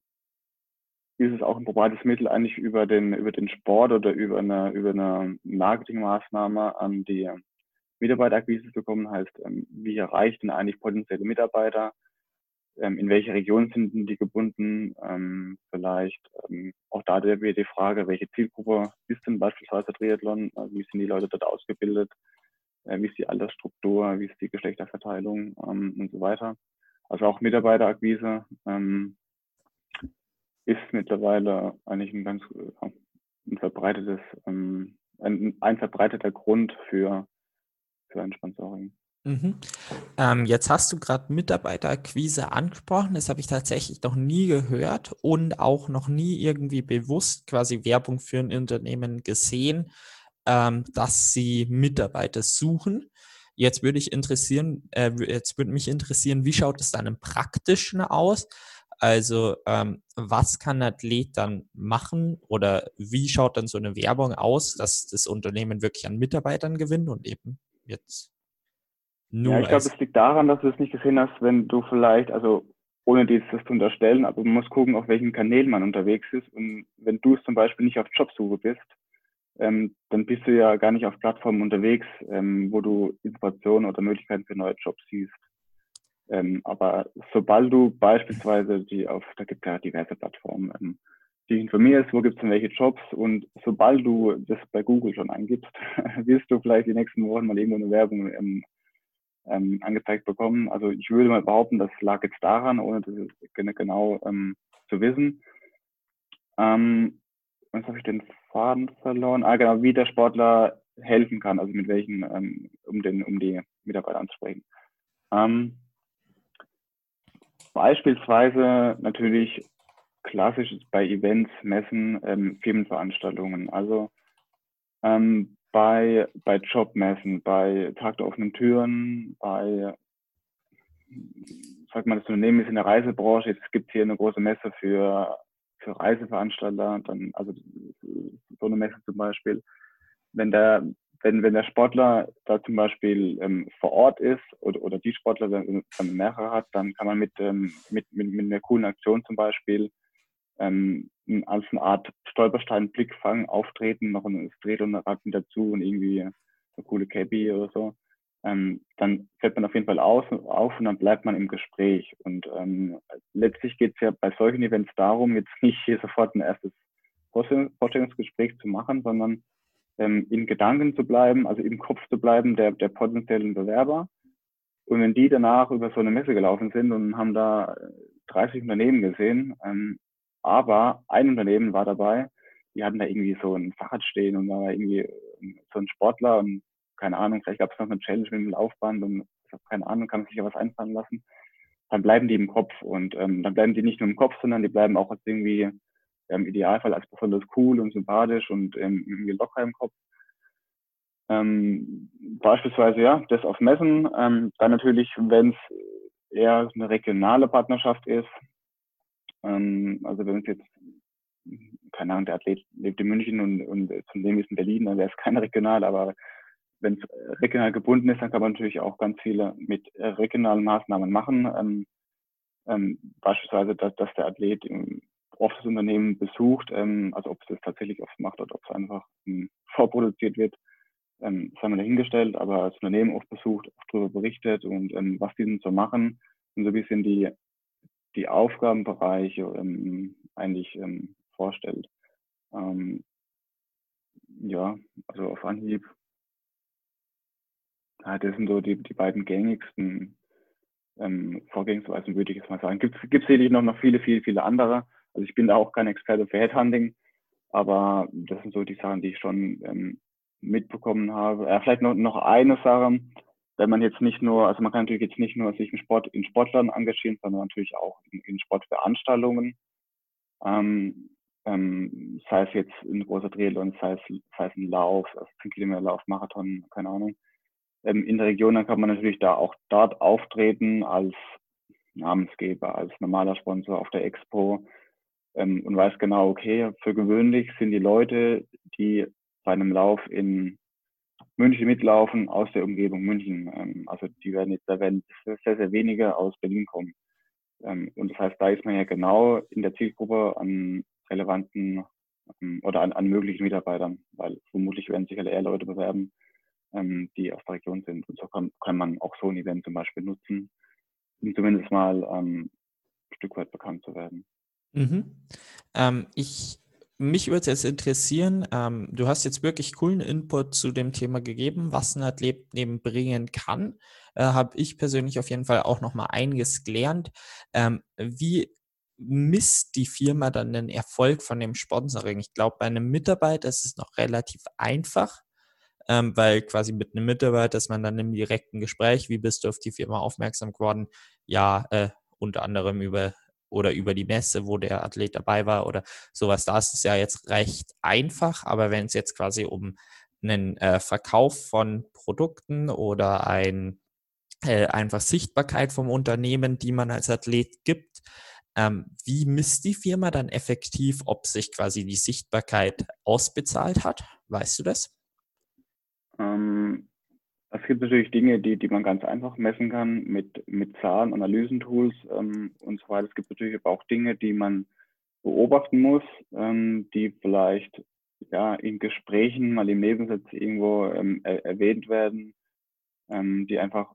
ist es auch ein probates Mittel, eigentlich über den, über den Sport oder über eine, über eine Marketingmaßnahme an die Mitarbeiterakquise zu bekommen. Heißt, ähm, wie erreicht denn eigentlich potenzielle Mitarbeiter? Ähm, in welche Region sind die gebunden? Ähm, vielleicht ähm, auch da wieder die Frage, welche Zielgruppe ist denn beispielsweise Triathlon? Also wie sind die Leute dort ausgebildet? Äh, wie ist die Altersstruktur, wie ist die Geschlechterverteilung ähm, und so weiter. Also auch Mitarbeiterakquise ähm, ist mittlerweile eigentlich ein ganz äh, ein verbreitetes, ähm, ein, ein verbreiteter Grund für, für ein Sponsoring. Mhm. Ähm, jetzt hast du gerade Mitarbeiterakquise angesprochen. Das habe ich tatsächlich noch nie gehört und auch noch nie irgendwie bewusst quasi Werbung für ein Unternehmen gesehen ähm, dass sie Mitarbeiter suchen. Jetzt würde ich interessieren, äh, jetzt würde mich interessieren, wie schaut es dann im Praktischen aus? Also ähm, was kann ein Athlet dann machen oder wie schaut dann so eine Werbung aus, dass das Unternehmen wirklich an Mitarbeitern gewinnt und eben jetzt nur. Ja, ich glaube, es liegt daran, dass du es nicht gesehen hast, wenn du vielleicht, also ohne dieses zu unterstellen, aber man muss gucken, auf welchen Kanälen man unterwegs ist. Und wenn du es zum Beispiel nicht auf Jobsuche bist, ähm, dann bist du ja gar nicht auf Plattformen unterwegs, ähm, wo du Inspiration oder Möglichkeiten für neue Jobs siehst. Ähm, aber sobald du beispielsweise die auf, da gibt es ja diverse Plattformen, ähm, dich informierst, wo gibt es denn welche Jobs und sobald du das bei Google schon eingibst, wirst du vielleicht die nächsten Wochen mal irgendwo eine Werbung ähm, ähm, angezeigt bekommen. Also ich würde mal behaupten, das lag jetzt daran, ohne das genau ähm, zu wissen. Ähm, was habe ich den Faden verloren? Ah, genau, wie der Sportler helfen kann, also mit welchen, ähm, um den, um die Mitarbeiter anzusprechen. Ähm, beispielsweise natürlich klassisch bei Events, Messen, ähm, Firmenveranstaltungen. Also ähm, bei, bei Jobmessen, bei Tag der offenen Türen, bei, sag mal, das Unternehmen ist in der Reisebranche, jetzt gibt hier eine große Messe für, für Reiseveranstalter, dann, also so eine Messe zum Beispiel. Wenn der, wenn, wenn der Sportler da zum Beispiel ähm, vor Ort ist oder, oder die Sportler dann, mehrere hat, dann kann man mit, ähm, mit, mit, mit einer coolen Aktion zum Beispiel ähm, als eine Art Stolperstein, Blickfang auftreten, noch ein Drehrad mit dazu und irgendwie eine coole Cabby oder so. Ähm, dann fällt man auf jeden Fall aus, auf und dann bleibt man im Gespräch. Und ähm, letztlich geht es ja bei solchen Events darum, jetzt nicht hier sofort ein erstes Vorstellungsgespräch zu machen, sondern ähm, in Gedanken zu bleiben, also im Kopf zu bleiben der, der potenziellen Bewerber. Und wenn die danach über so eine Messe gelaufen sind und haben da 30 Unternehmen gesehen, ähm, aber ein Unternehmen war dabei, die hatten da irgendwie so ein Fahrrad stehen und da war irgendwie ähm, so ein Sportler und keine Ahnung, vielleicht gab es noch eine Challenge mit dem Laufband und ich habe keine Ahnung, kann man sich ja was einfallen lassen. Dann bleiben die im Kopf und ähm, dann bleiben die nicht nur im Kopf, sondern die bleiben auch als irgendwie im Idealfall als besonders cool und sympathisch und ähm, irgendwie locker im Kopf. Ähm, beispielsweise ja, das auf Messen. Ähm, dann natürlich, wenn es eher eine regionale Partnerschaft ist, ähm, also wenn es jetzt, keine Ahnung, der Athlet lebt in München und, und zum Leben ist in Berlin, dann wäre es kein regional, aber wenn es regional gebunden ist, dann kann man natürlich auch ganz viele mit regionalen Maßnahmen machen. Ähm, ähm, beispielsweise, dass, dass der Athlet oft das Unternehmen besucht, ähm, also ob es das tatsächlich oft macht oder ob es einfach ähm, vorproduziert wird, ähm, das haben wir dahingestellt, aber das Unternehmen oft besucht, oft darüber berichtet und ähm, was die denn so machen und so ein bisschen die die Aufgabenbereiche ähm, eigentlich vorstellt. Ja, also auf Anhieb, ja, das sind so die, die beiden gängigsten ähm, Vorgehensweisen, würde ich jetzt mal sagen. Gibt es sicherlich noch, noch viele, viele, viele andere. Also ich bin da auch kein Experte für Headhunting, aber das sind so die Sachen, die ich schon ähm, mitbekommen habe. Ja, vielleicht noch, noch eine Sache, wenn man jetzt nicht nur, also man kann natürlich jetzt nicht nur sich im Sport, in Sportlern engagieren, sondern natürlich auch in, in Sportveranstaltungen. Ähm, ähm, sei es jetzt ein großer Triathlon, sei es, sei es ein Lauf, also 10 Kilometer Lauf, Marathon, keine Ahnung. Ähm, in der Region, dann kann man natürlich da auch dort auftreten als Namensgeber, als normaler Sponsor auf der Expo ähm, und weiß genau, okay, für gewöhnlich sind die Leute, die bei einem Lauf in München mitlaufen aus der Umgebung München. Ähm, also die werden jetzt, da werden sehr, sehr wenige aus Berlin kommen. Ähm, und das heißt, da ist man ja genau in der Zielgruppe an relevanten ähm, oder an, an möglichen Mitarbeitern, weil vermutlich werden sich eher Leute bewerben, ähm, die aus der Region sind. Und so kann, kann man auch so ein Event zum Beispiel nutzen, um zumindest mal ähm, ein Stück weit bekannt zu werden. Mhm. Ähm, ich mich würde es jetzt interessieren, ähm, du hast jetzt wirklich coolen Input zu dem Thema gegeben, was ein Athlet neben bringen kann. Äh, Habe ich persönlich auf jeden Fall auch nochmal einiges gelernt. Ähm, wie misst die Firma dann den Erfolg von dem Sponsoring? Ich glaube, bei einem Mitarbeiter ist es noch relativ einfach, ähm, weil quasi mit einem Mitarbeiter ist man dann im direkten Gespräch, wie bist du auf die Firma aufmerksam geworden? Ja, äh, unter anderem über oder über die Messe, wo der Athlet dabei war oder sowas. Da ist es ja jetzt recht einfach, aber wenn es jetzt quasi um einen äh, Verkauf von Produkten oder ein äh, einfach Sichtbarkeit vom Unternehmen, die man als Athlet gibt, ähm, wie misst die Firma dann effektiv, ob sich quasi die Sichtbarkeit ausbezahlt hat? Weißt du das? Ähm, es gibt natürlich Dinge, die, die man ganz einfach messen kann mit, mit Zahlen, Analysentools ähm, und so weiter. Es gibt natürlich aber auch Dinge, die man beobachten muss, ähm, die vielleicht ja, in Gesprächen mal im Nebensatz irgendwo ähm, er, erwähnt werden, ähm, die einfach,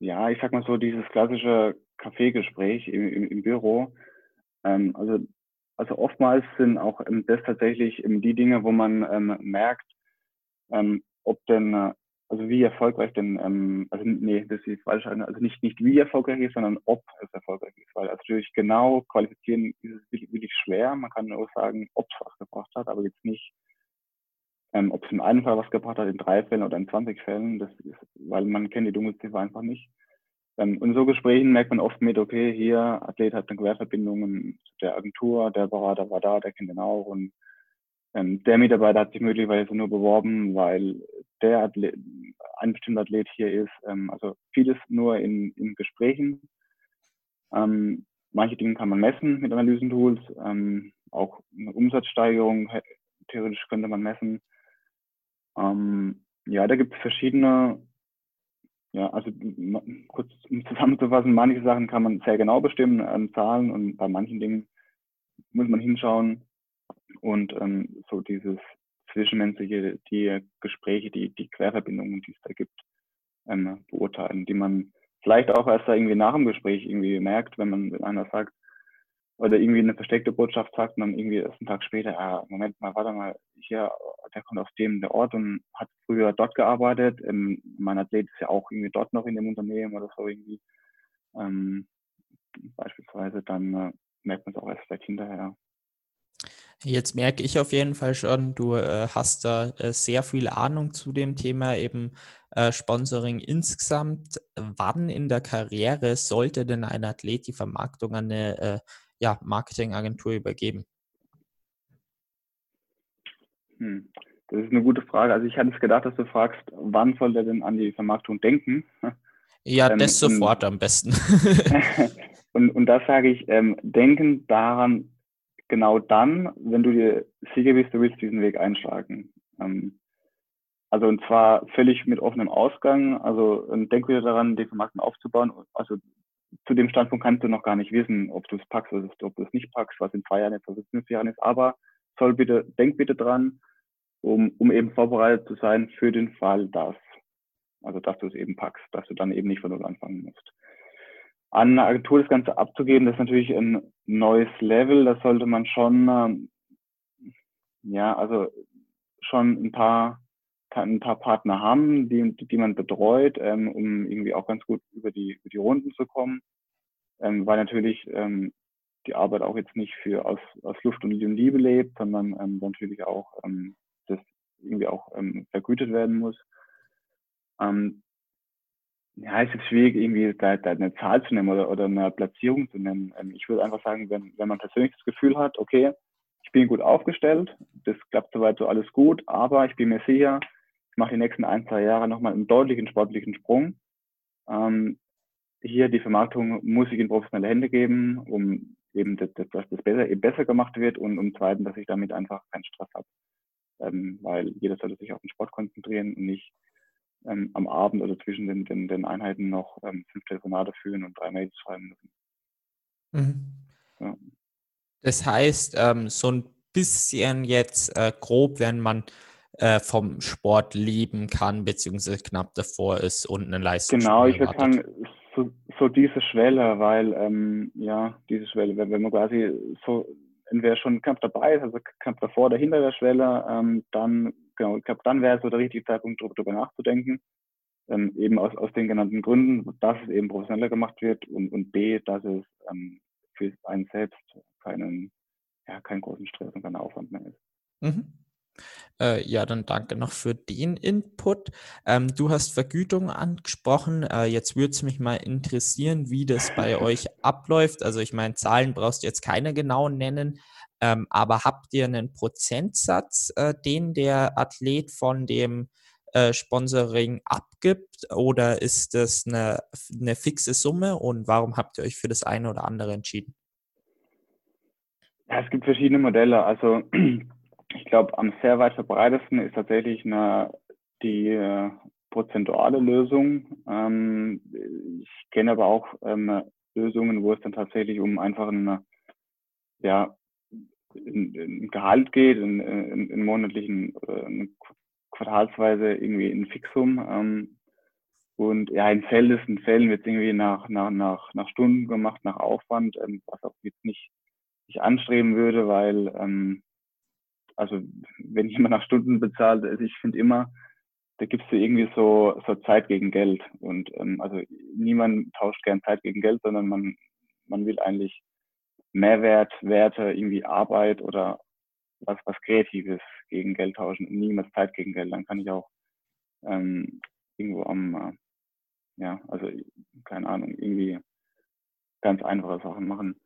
ja, ich sag mal so, dieses klassische Kaffeegespräch im, im, im Büro. Ähm, also also oftmals sind auch ähm, das tatsächlich ähm, die Dinge, wo man ähm, merkt, ähm, ob denn, äh, also wie erfolgreich denn, ähm, also nee, das ist falsch, also nicht, nicht wie erfolgreich ist, sondern ob es erfolgreich ist, weil also natürlich genau qualifizieren ist es wirklich, schwer. Man kann nur sagen, ob es was gebracht hat, aber jetzt nicht, ähm, ob es in einem Fall was gebracht hat, in drei Fällen oder in 20 Fällen, das ist, weil man kennt die Dunkelziffer einfach nicht. Ähm, in so Gesprächen merkt man oft mit, okay, hier, Athlet hat eine Querverbindung der Agentur, der Berater war da, der kennt den auch und ähm, der Mitarbeiter hat sich möglicherweise nur beworben, weil der Athlet, ein bestimmter Athlet hier ist. Ähm, also vieles nur in, in Gesprächen. Ähm, manche Dinge kann man messen mit Analysentools. Ähm, auch eine Umsatzsteigerung theoretisch könnte man messen. Ähm, ja, da gibt es verschiedene, ja, also kurz um zusammenzufassen, manche Sachen kann man sehr genau bestimmen an Zahlen und bei manchen Dingen muss man hinschauen und ähm, so dieses zwischenmenschliche, die Gespräche, die, die Querverbindungen, die es da gibt, ähm, beurteilen, die man vielleicht auch erst da irgendwie nach dem Gespräch irgendwie merkt, wenn man wenn einer sagt, oder irgendwie eine versteckte Botschaft sagt und dann irgendwie erst einen Tag später, ah, Moment mal, warte mal, hier, der kommt aus dem der Ort und hat früher dort gearbeitet. Ähm, mein Athlet ist ja auch irgendwie dort noch in dem Unternehmen oder so irgendwie. Ähm, beispielsweise, dann äh, merkt man es auch erst vielleicht hinterher. Jetzt merke ich auf jeden Fall schon, du äh, hast da äh, sehr viel Ahnung zu dem Thema eben äh, Sponsoring insgesamt. Wann in der Karriere sollte denn ein Athlet die Vermarktung an eine äh, ja, Marketingagentur übergeben? Hm. Das ist eine gute Frage. Also ich hatte es gedacht, dass du fragst, wann soll der denn an die Vermarktung denken? Ja, ähm, das sofort am besten. und, und das sage ich, ähm, denken daran, genau dann, wenn du dir sicher bist, du willst diesen Weg einschlagen. Ähm, also und zwar völlig mit offenem Ausgang. Also denk wieder daran, die Vermarktung aufzubauen. Also zu dem Standpunkt kannst du noch gar nicht wissen, ob du es packst oder ob du es nicht packst, was in zwei Jahren ist, was in fünf Jahren ist. Aber soll bitte, denk bitte dran, um, um eben vorbereitet zu sein für den Fall, dass, also dass du es eben packst, dass du dann eben nicht von null anfangen musst an eine Agentur das Ganze abzugeben, das ist natürlich ein neues Level. Da sollte man schon, ähm, ja, also schon ein paar, ein paar Partner haben, die, die man betreut, ähm, um irgendwie auch ganz gut über die, über die Runden zu kommen. Ähm, weil natürlich ähm, die Arbeit auch jetzt nicht für aus, aus Luft und Liebe lebt, sondern ähm, natürlich auch ähm, das irgendwie auch ähm, vergütet werden muss. Ähm, ja, es ist schwierig, irgendwie da, da eine Zahl zu nennen oder, oder eine Platzierung zu nennen. Ähm, ich würde einfach sagen, wenn, wenn man persönlich das Gefühl hat, okay, ich bin gut aufgestellt, das klappt soweit so alles gut, aber ich bin mir sicher, ich mache die nächsten ein, zwei Jahre nochmal einen deutlichen sportlichen Sprung. Ähm, hier die Vermarktung muss ich in professionelle Hände geben, um eben, dass, dass das besser, eben besser gemacht wird und um zweitens, dass ich damit einfach keinen Stress habe. Ähm, weil jeder sollte sich auf den Sport konzentrieren und nicht ähm, am Abend oder zwischen den, den, den Einheiten noch ähm, fünf Telefonate führen und drei Mails schreiben müssen. Mhm. Ja. Das heißt, ähm, so ein bisschen jetzt äh, grob, wenn man äh, vom Sport leben kann, beziehungsweise knapp davor ist und eine Leistung. Genau, ich würde sagen, so, so, diese Schwelle, weil, ähm, ja, diese Schwelle, wenn, wenn man quasi so entweder schon knapp dabei ist, also knapp davor oder hinter der Schwelle, ähm, dann genau, ich glaube, dann wäre so der richtige Zeitpunkt, darüber nachzudenken. Ähm, eben aus, aus den genannten Gründen, dass es eben professioneller gemacht wird und, und B, dass es ähm, für einen selbst keinen, ja, keinen großen Stress und keinen Aufwand mehr ist. Mhm. Äh, ja, dann danke noch für den Input. Ähm, du hast Vergütung angesprochen. Äh, jetzt würde es mich mal interessieren, wie das bei euch abläuft. Also ich meine, Zahlen brauchst du jetzt keine genau nennen, ähm, aber habt ihr einen Prozentsatz, äh, den der Athlet von dem äh, Sponsoring abgibt oder ist das eine, eine fixe Summe und warum habt ihr euch für das eine oder andere entschieden? Ja, es gibt verschiedene Modelle. Also ich glaube, am sehr weit verbreitesten ist tatsächlich eine, die äh, prozentuale Lösung. Ähm, ich kenne aber auch ähm, Lösungen, wo es dann tatsächlich um einfach eine, ja, in, in Gehalt geht, in, in, in monatlichen, äh, quartalsweise irgendwie in Fixum. Ähm, und ja, in seltensten Fällen wird es irgendwie nach, nach, nach, nach Stunden gemacht, nach Aufwand, ähm, was auch jetzt nicht, ich anstreben würde, weil ähm, also wenn jemand nach Stunden bezahlt, also ich finde immer, da gibst du irgendwie so, so Zeit gegen Geld. Und ähm, also niemand tauscht gern Zeit gegen Geld, sondern man, man will eigentlich Mehrwert, Werte, irgendwie Arbeit oder was, was Kreatives gegen Geld tauschen und niemals Zeit gegen Geld. Dann kann ich auch ähm, irgendwo am, äh, ja, also keine Ahnung, irgendwie ganz einfache Sachen machen.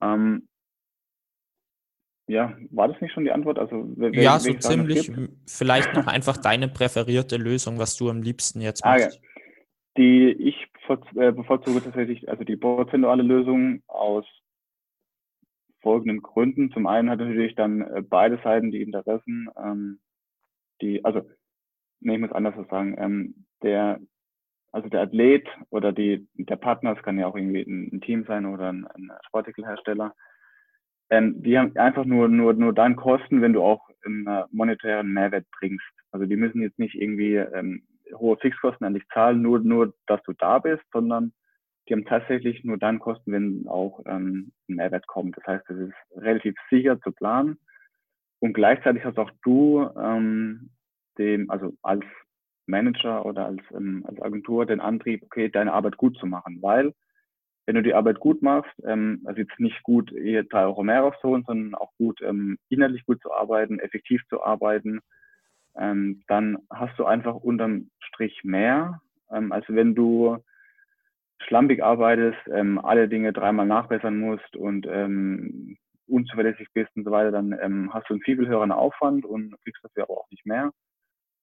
Ähm, ja, war das nicht schon die Antwort? Also, wer, ja, so ziemlich. Vielleicht noch einfach deine präferierte Lösung, was du am liebsten jetzt machst. Ah, ja. Die ich äh, bevorzuge tatsächlich, also die prozentuale Lösung aus folgenden Gründen. Zum einen hat natürlich dann äh, beide Seiten die Interessen, ähm, die, also, nee, ich muss anders sagen, ähm, der, also der Athlet oder die, der Partner, es kann ja auch irgendwie ein, ein Team sein oder ein, ein Sportartikelhersteller, ähm, die haben einfach nur, nur, nur dann Kosten, wenn du auch einen äh, monetären Mehrwert bringst. Also die müssen jetzt nicht irgendwie ähm, hohe Fixkosten an dich zahlen, nur, nur, dass du da bist, sondern die haben tatsächlich nur dann Kosten, wenn auch ähm, ein Mehrwert kommt. Das heißt, es ist relativ sicher zu planen. Und gleichzeitig hast auch du ähm, dem, also als Manager oder als, ähm, als Agentur den Antrieb, okay, deine Arbeit gut zu machen, weil wenn du die Arbeit gut machst, ähm, also jetzt nicht gut hier drei Euro mehr rauszuholen, sondern auch gut ähm, inhaltlich gut zu arbeiten, effektiv zu arbeiten, ähm, dann hast du einfach unterm Strich mehr, ähm, als wenn du schlampig arbeitest, ähm, alle Dinge dreimal nachbessern musst und ähm, unzuverlässig bist und so weiter, dann ähm, hast du einen viel, höheren Aufwand und kriegst dafür aber auch nicht mehr.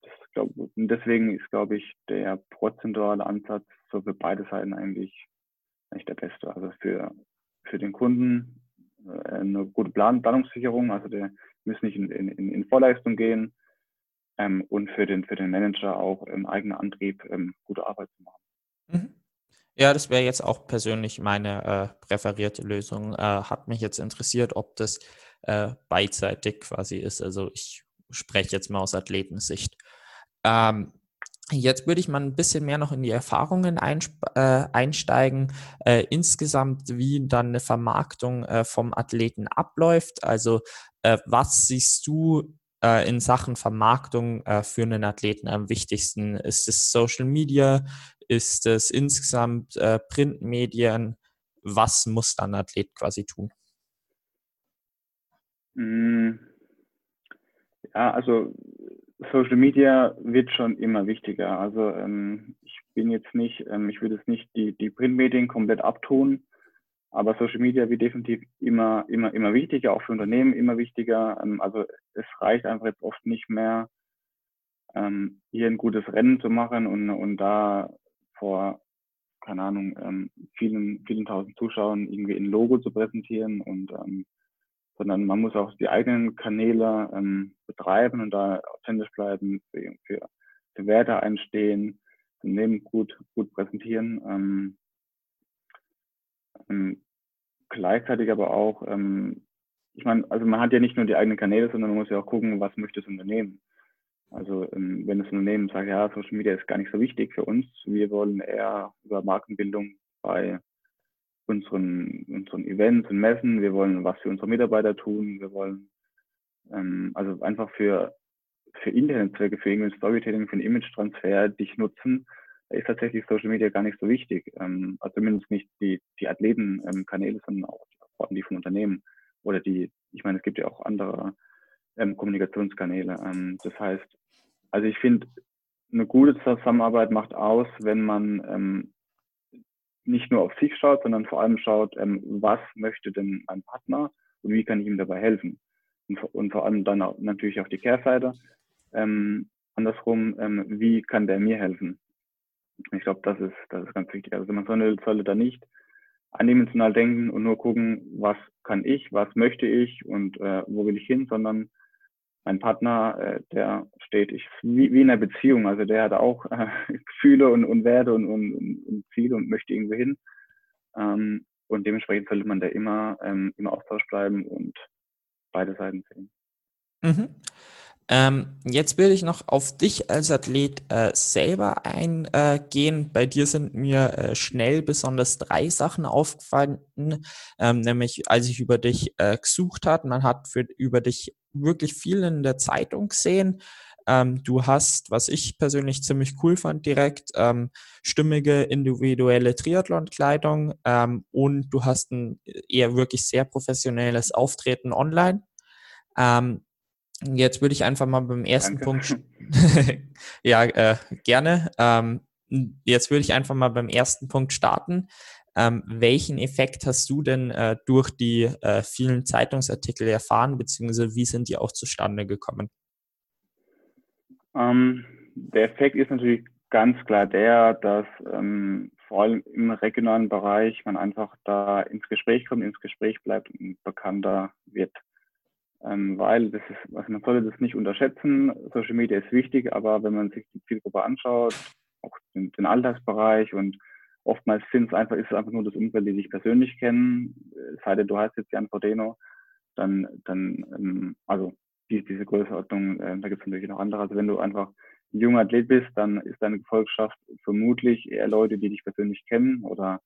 Das, glaub, deswegen ist, glaube ich, der prozentuale Ansatz so für beide Seiten eigentlich nicht der beste. Also für, für den Kunden äh, eine gute Plan Planungssicherung, also der muss nicht in, in, in Vorleistung gehen ähm, und für den, für den Manager auch im eigenen Antrieb ähm, gute Arbeit zu machen. Mhm. Ja, das wäre jetzt auch persönlich meine äh, präferierte Lösung. Äh, hat mich jetzt interessiert, ob das äh, beidseitig quasi ist. Also ich spreche jetzt mal aus Athletensicht. Ähm, Jetzt würde ich mal ein bisschen mehr noch in die Erfahrungen äh, einsteigen, äh, insgesamt, wie dann eine Vermarktung äh, vom Athleten abläuft. Also äh, was siehst du äh, in Sachen Vermarktung äh, für einen Athleten am wichtigsten? Ist es Social Media? Ist es insgesamt Printmedien? Was muss dann ein Athlet quasi tun? Hm. Ja, also Social Media wird schon immer wichtiger. Also ähm, ich bin jetzt nicht, ähm, ich würde jetzt nicht die, die Printmedien komplett abtun, aber Social Media wird definitiv immer, immer, immer wichtiger, auch für Unternehmen immer wichtiger. Ähm, also es reicht einfach jetzt oft nicht mehr, ähm, hier ein gutes Rennen zu machen und, und da vor, keine Ahnung, ähm, vielen, vielen tausend Zuschauern irgendwie ein Logo zu präsentieren und ähm, sondern man muss auch die eigenen Kanäle ähm, betreiben und da authentisch bleiben, für, für, für Werte einstehen, Leben gut, gut präsentieren. Ähm, ähm, gleichzeitig aber auch, ähm, ich meine, also man hat ja nicht nur die eigenen Kanäle, sondern man muss ja auch gucken, was möchte das Unternehmen. Also ähm, wenn das Unternehmen sagt, ja, Social Media ist gar nicht so wichtig für uns, wir wollen eher über Markenbildung bei unseren, unseren Events und Messen, wir wollen was für unsere Mitarbeiter tun, wir wollen ähm, also einfach für, für Internetzwecke, für irgendein Storytelling, für einen Image-Transfer dich nutzen, ist tatsächlich Social Media gar nicht so wichtig. Ähm, also zumindest nicht die, die Athletenkanäle, ähm, sondern auch die von Unternehmen oder die, ich meine, es gibt ja auch andere ähm, Kommunikationskanäle. Ähm, das heißt, also ich finde, eine gute Zusammenarbeit macht aus, wenn man ähm, nicht nur auf sich schaut, sondern vor allem schaut, ähm, was möchte denn mein Partner und wie kann ich ihm dabei helfen. Und, und vor allem dann auch, natürlich auch die Kehrseite. Ähm, andersrum, ähm, wie kann der mir helfen? Ich glaube, das ist, das ist ganz wichtig. Also man sollte, sollte da nicht eindimensional denken und nur gucken, was kann ich, was möchte ich und äh, wo will ich hin, sondern mein Partner, äh, der steht ich, wie, wie in einer Beziehung. Also der hat auch äh, Gefühle und, und Werte und, und, und Ziele und möchte irgendwo hin. Ähm, und dementsprechend sollte man da immer ähm, im Austausch bleiben und beide Seiten sehen. Mhm. Ähm, jetzt will ich noch auf dich als Athlet äh, selber eingehen. Bei dir sind mir äh, schnell besonders drei Sachen aufgefallen, ähm, nämlich als ich über dich äh, gesucht habe. Man hat für, über dich wirklich viel in der Zeitung gesehen. Ähm, du hast, was ich persönlich ziemlich cool fand, direkt ähm, stimmige individuelle Triathlon-Kleidung ähm, und du hast ein eher wirklich sehr professionelles Auftreten online. Ähm, Jetzt würde ich einfach mal beim ersten Danke. Punkt, ja, äh, gerne. Ähm, jetzt würde ich einfach mal beim ersten Punkt starten. Ähm, welchen Effekt hast du denn äh, durch die äh, vielen Zeitungsartikel erfahren, beziehungsweise wie sind die auch zustande gekommen? Ähm, der Effekt ist natürlich ganz klar der, dass ähm, vor allem im regionalen Bereich man einfach da ins Gespräch kommt, ins Gespräch bleibt und bekannter wird ähm, weil das ist, also man sollte das nicht unterschätzen. Social Media ist wichtig, aber wenn man sich die Zielgruppe anschaut, auch den, den Alltagsbereich und oftmals sind es einfach, ist es einfach nur das Umfeld, die dich persönlich kennen. Sei denn, du heißt jetzt Jan Frodeno, dann, dann, ähm, also die, diese Größenordnung, äh, da gibt es natürlich noch andere. Also wenn du einfach ein junger Athlet bist, dann ist deine Gefolgschaft vermutlich eher Leute, die dich persönlich kennen oder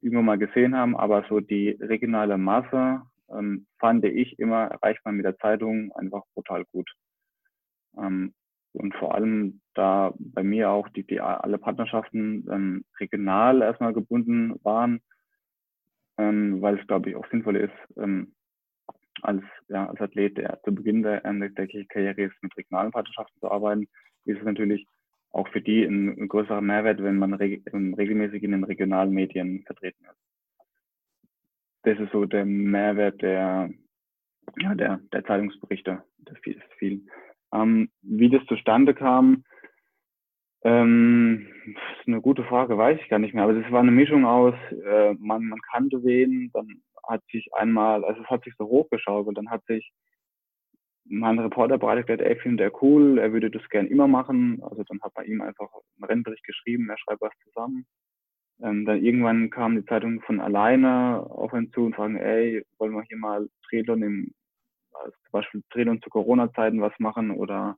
irgendwann mal gesehen haben, aber so die regionale Masse ähm, fand ich immer, erreicht man mit der Zeitung einfach brutal gut. Ähm, und vor allem da bei mir auch die, die alle Partnerschaften ähm, regional erstmal gebunden waren, ähm, weil es glaube ich auch sinnvoll ist, ähm, als, ja, als Athlet, der zu Beginn der, der, der Karriere ist, mit regionalen Partnerschaften zu arbeiten, ist es natürlich auch für die ein, ein größerer Mehrwert, wenn man reg regelmäßig in den regionalen Medien vertreten ist das ist so der Mehrwert der, ja, der, der Zeitungsberichte. Das ist viel. Ähm, wie das zustande kam, ähm, ist eine gute Frage, weiß ich gar nicht mehr. Aber das war eine Mischung aus, äh, man, man kannte wen, dann hat sich einmal, also es hat sich so hochgeschaukelt, dann hat sich mein Reporter bereitet ey, findet er cool, er würde das gern immer machen. Also dann hat man ihm einfach einen Rennbericht geschrieben, er schreibt was zusammen. Ähm, dann irgendwann kam die Zeitung von alleine auf uns zu und fragen, ey, wollen wir hier mal Triathlon im, also zum Beispiel Triathlon zu Corona-Zeiten was machen oder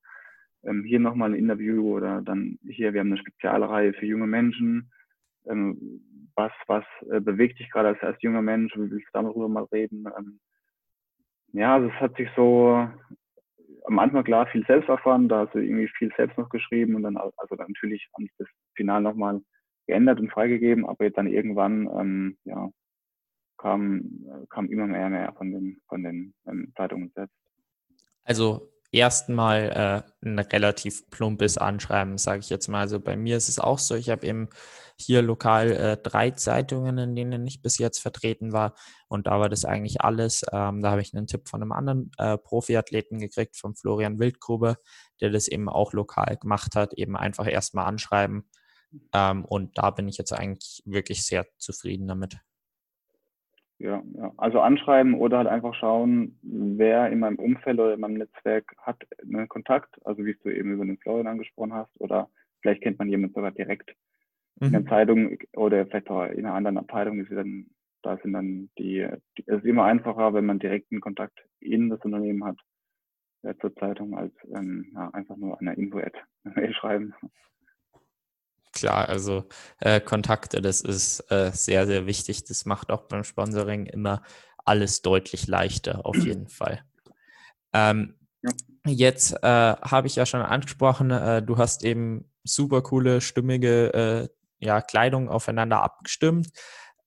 ähm, hier nochmal ein Interview oder dann hier, wir haben eine Spezialreihe für junge Menschen. Ähm, was was äh, bewegt dich gerade als, als junger Mensch? Wie willst du darüber mal reden? Ähm, ja, also es hat sich so am Anfang klar viel selbst erfahren, da hast du irgendwie viel selbst noch geschrieben und dann also dann natürlich am das Final nochmal geändert und freigegeben, aber dann irgendwann ähm, ja, kam, kam immer mehr, mehr von den, von den ähm, Zeitungen selbst. Also erstmal äh, ein relativ plumpes Anschreiben, sage ich jetzt mal. Also bei mir ist es auch so, ich habe eben hier lokal äh, drei Zeitungen, in denen ich bis jetzt vertreten war. Und da war das eigentlich alles. Ähm, da habe ich einen Tipp von einem anderen äh, Profiathleten gekriegt, von Florian Wildgrube, der das eben auch lokal gemacht hat. Eben einfach erstmal anschreiben, ähm, und da bin ich jetzt eigentlich wirklich sehr zufrieden damit. Ja, ja, also anschreiben oder halt einfach schauen, wer in meinem Umfeld oder in meinem Netzwerk hat einen Kontakt, also wie du eben über den Florian angesprochen hast, oder vielleicht kennt man jemanden sogar direkt mhm. in der mhm. Zeitung oder vielleicht auch in einer anderen Abteilung, ist dann, da sind dann die, die, es ist immer einfacher, wenn man direkten Kontakt in das Unternehmen hat, äh, zur Zeitung, als ähm, ja, einfach nur eine Info-Ad schreiben klar, also äh, Kontakte, das ist äh, sehr, sehr wichtig. Das macht auch beim Sponsoring immer alles deutlich leichter, auf jeden Fall. Ähm, ja. Jetzt äh, habe ich ja schon angesprochen, äh, du hast eben super coole, stimmige äh, ja, Kleidung aufeinander abgestimmt.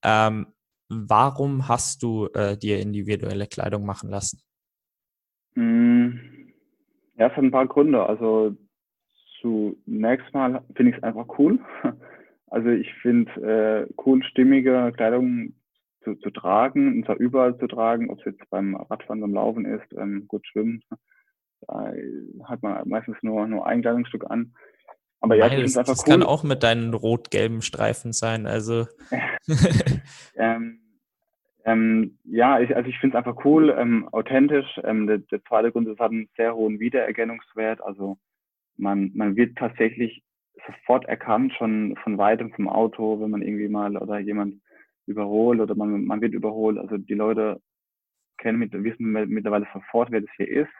Ähm, warum hast du äh, dir individuelle Kleidung machen lassen? Hm, ja, es hat ein paar Gründe. Also zunächst mal finde ich es einfach cool. Also ich finde äh, cool, stimmige Kleidung zu, zu tragen, und zwar überall zu tragen, ob es jetzt beim Radfahren, beim Laufen ist, ähm, gut schwimmen. Da hat man meistens nur, nur ein Kleidungsstück an. Aber ja, Nein, das, das, das cool. kann auch mit deinen rot-gelben Streifen sein. Also ähm, ähm, ja, ich, also ich finde es einfach cool, ähm, authentisch. Ähm, der, der zweite Grund ist, es hat einen sehr hohen Wiedererkennungswert. Also man, man wird tatsächlich sofort erkannt, schon von weitem vom Auto, wenn man irgendwie mal oder jemand überholt oder man, man wird überholt. Also die Leute kennen mit, wissen mittlerweile sofort, wer das hier ist.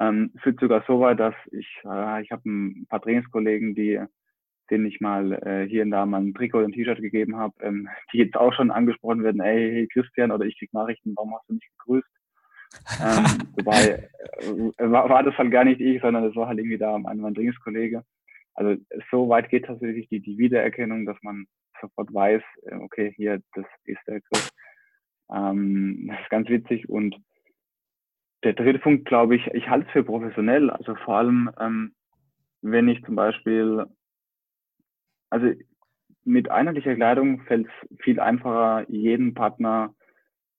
Ähm, führt sogar so weit, dass ich, äh, ich habe ein paar Trainingskollegen, die denen ich mal äh, hier und da mal ein Trikot oder ein T-Shirt gegeben habe, ähm, die jetzt auch schon angesprochen werden, ey, hey Christian, oder ich krieg Nachrichten, warum hast du nicht gegrüßt? Ähm, wobei äh, war, war, das halt gar nicht ich, sondern das war halt irgendwie da mein, mein Trainingskollege. Also so weit geht tatsächlich die, die Wiedererkennung, dass man sofort weiß, äh, okay, hier, das ist der Chris. Ähm, das ist ganz witzig. Und der dritte Punkt, glaube ich, ich halte es für professionell. Also vor allem, ähm, wenn ich zum Beispiel, also mit einheitlicher Kleidung fällt es viel einfacher, jeden Partner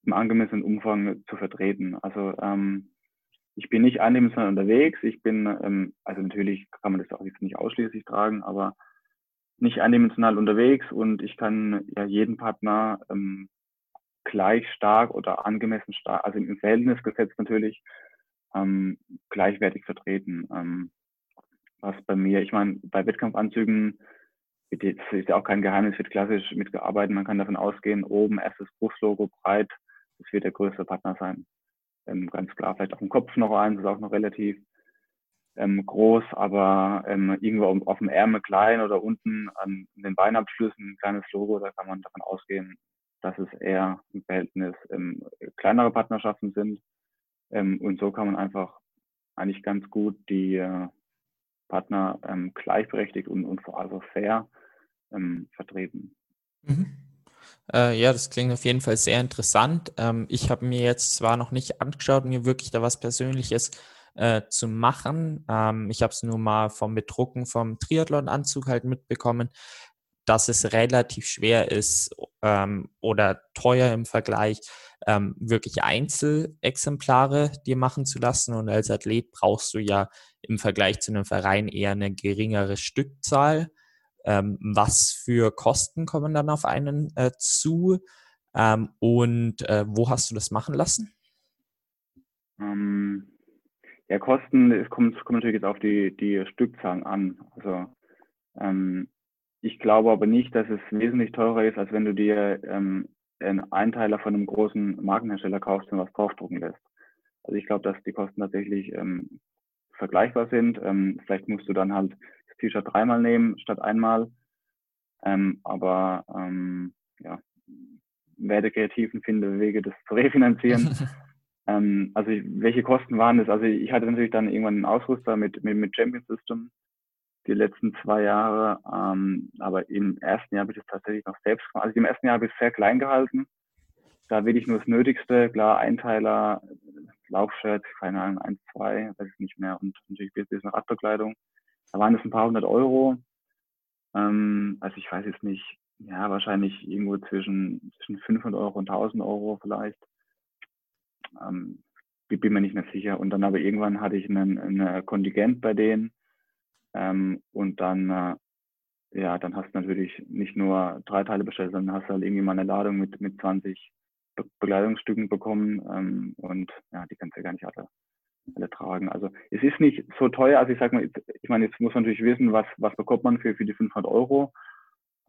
im angemessenen Umfang zu vertreten. Also ähm, ich bin nicht eindimensional unterwegs. Ich bin, ähm, also natürlich kann man das auch jetzt nicht ausschließlich tragen, aber nicht eindimensional unterwegs und ich kann ja jeden Partner ähm, gleich stark oder angemessen stark, also im Verhältnis gesetzt natürlich, ähm, gleichwertig vertreten. Ähm, was bei mir, ich meine, bei Wettkampfanzügen, das ist ja auch kein Geheimnis, wird klassisch mitgearbeitet. Man kann davon ausgehen, oben erstes Brustlogo breit, das wird der größte Partner sein. Ähm, ganz klar, vielleicht auch im Kopf noch eins, ist auch noch relativ ähm, groß, aber ähm, irgendwo auf dem Ärmel klein oder unten an den Beinabschlüssen ein kleines Logo, da kann man davon ausgehen, dass es eher im Verhältnis ähm, kleinere Partnerschaften sind. Ähm, und so kann man einfach eigentlich ganz gut die äh, Partner ähm, gleichberechtigt und, und also fair ähm, vertreten. Mhm. Äh, ja, das klingt auf jeden Fall sehr interessant. Ähm, ich habe mir jetzt zwar noch nicht angeschaut, mir wirklich da was Persönliches äh, zu machen. Ähm, ich habe es nur mal vom Bedrucken vom Triathlon-Anzug halt mitbekommen, dass es relativ schwer ist ähm, oder teuer im Vergleich, ähm, wirklich Einzelexemplare dir machen zu lassen. Und als Athlet brauchst du ja im Vergleich zu einem Verein eher eine geringere Stückzahl. Ähm, was für Kosten kommen dann auf einen äh, zu? Ähm, und äh, wo hast du das machen lassen? Ähm, ja, Kosten, es kommt, kommt natürlich jetzt auf die, die Stückzahlen an. Also ähm, ich glaube aber nicht, dass es wesentlich teurer ist, als wenn du dir ähm, einen Einteiler von einem großen Markenhersteller kaufst und was draufdrucken lässt. Also ich glaube, dass die Kosten tatsächlich ähm, vergleichbar sind. Vielleicht musst du dann halt T-Shirt dreimal nehmen statt einmal. Ähm, aber ähm, ja, werde kreativen finde Wege, das zu refinanzieren. Ähm, also ich, welche Kosten waren das? Also ich hatte natürlich dann irgendwann einen Ausrüster mit, mit, mit Champion System die letzten zwei Jahre. Ähm, aber im ersten Jahr habe ich das tatsächlich noch selbst gemacht. Also im ersten Jahr habe ich es sehr klein gehalten. Da will ich nur das Nötigste, klar, Einteiler, Laufshirt, keine Ahnung, eins, zwei, weiß ich nicht mehr. Und natürlich ein bisschen Radbekleidung. Da waren es ein paar hundert Euro. Ähm, also ich weiß jetzt nicht, ja, wahrscheinlich irgendwo zwischen, zwischen 500 Euro und 1000 Euro vielleicht. Ähm, bin mir nicht mehr sicher. Und dann aber irgendwann hatte ich einen, einen Kontingent bei denen. Ähm, und dann, äh, ja, dann hast du natürlich nicht nur drei Teile bestellt, sondern hast halt irgendwie mal eine Ladung mit, mit 20 Be Bekleidungsstücken bekommen. Ähm, und ja, die kannst du ja gar nicht alle, alle tragen. Also es ist nicht so teuer. Also ich sag mal, ich meine, jetzt muss man natürlich wissen, was, was bekommt man für, für die 500 Euro.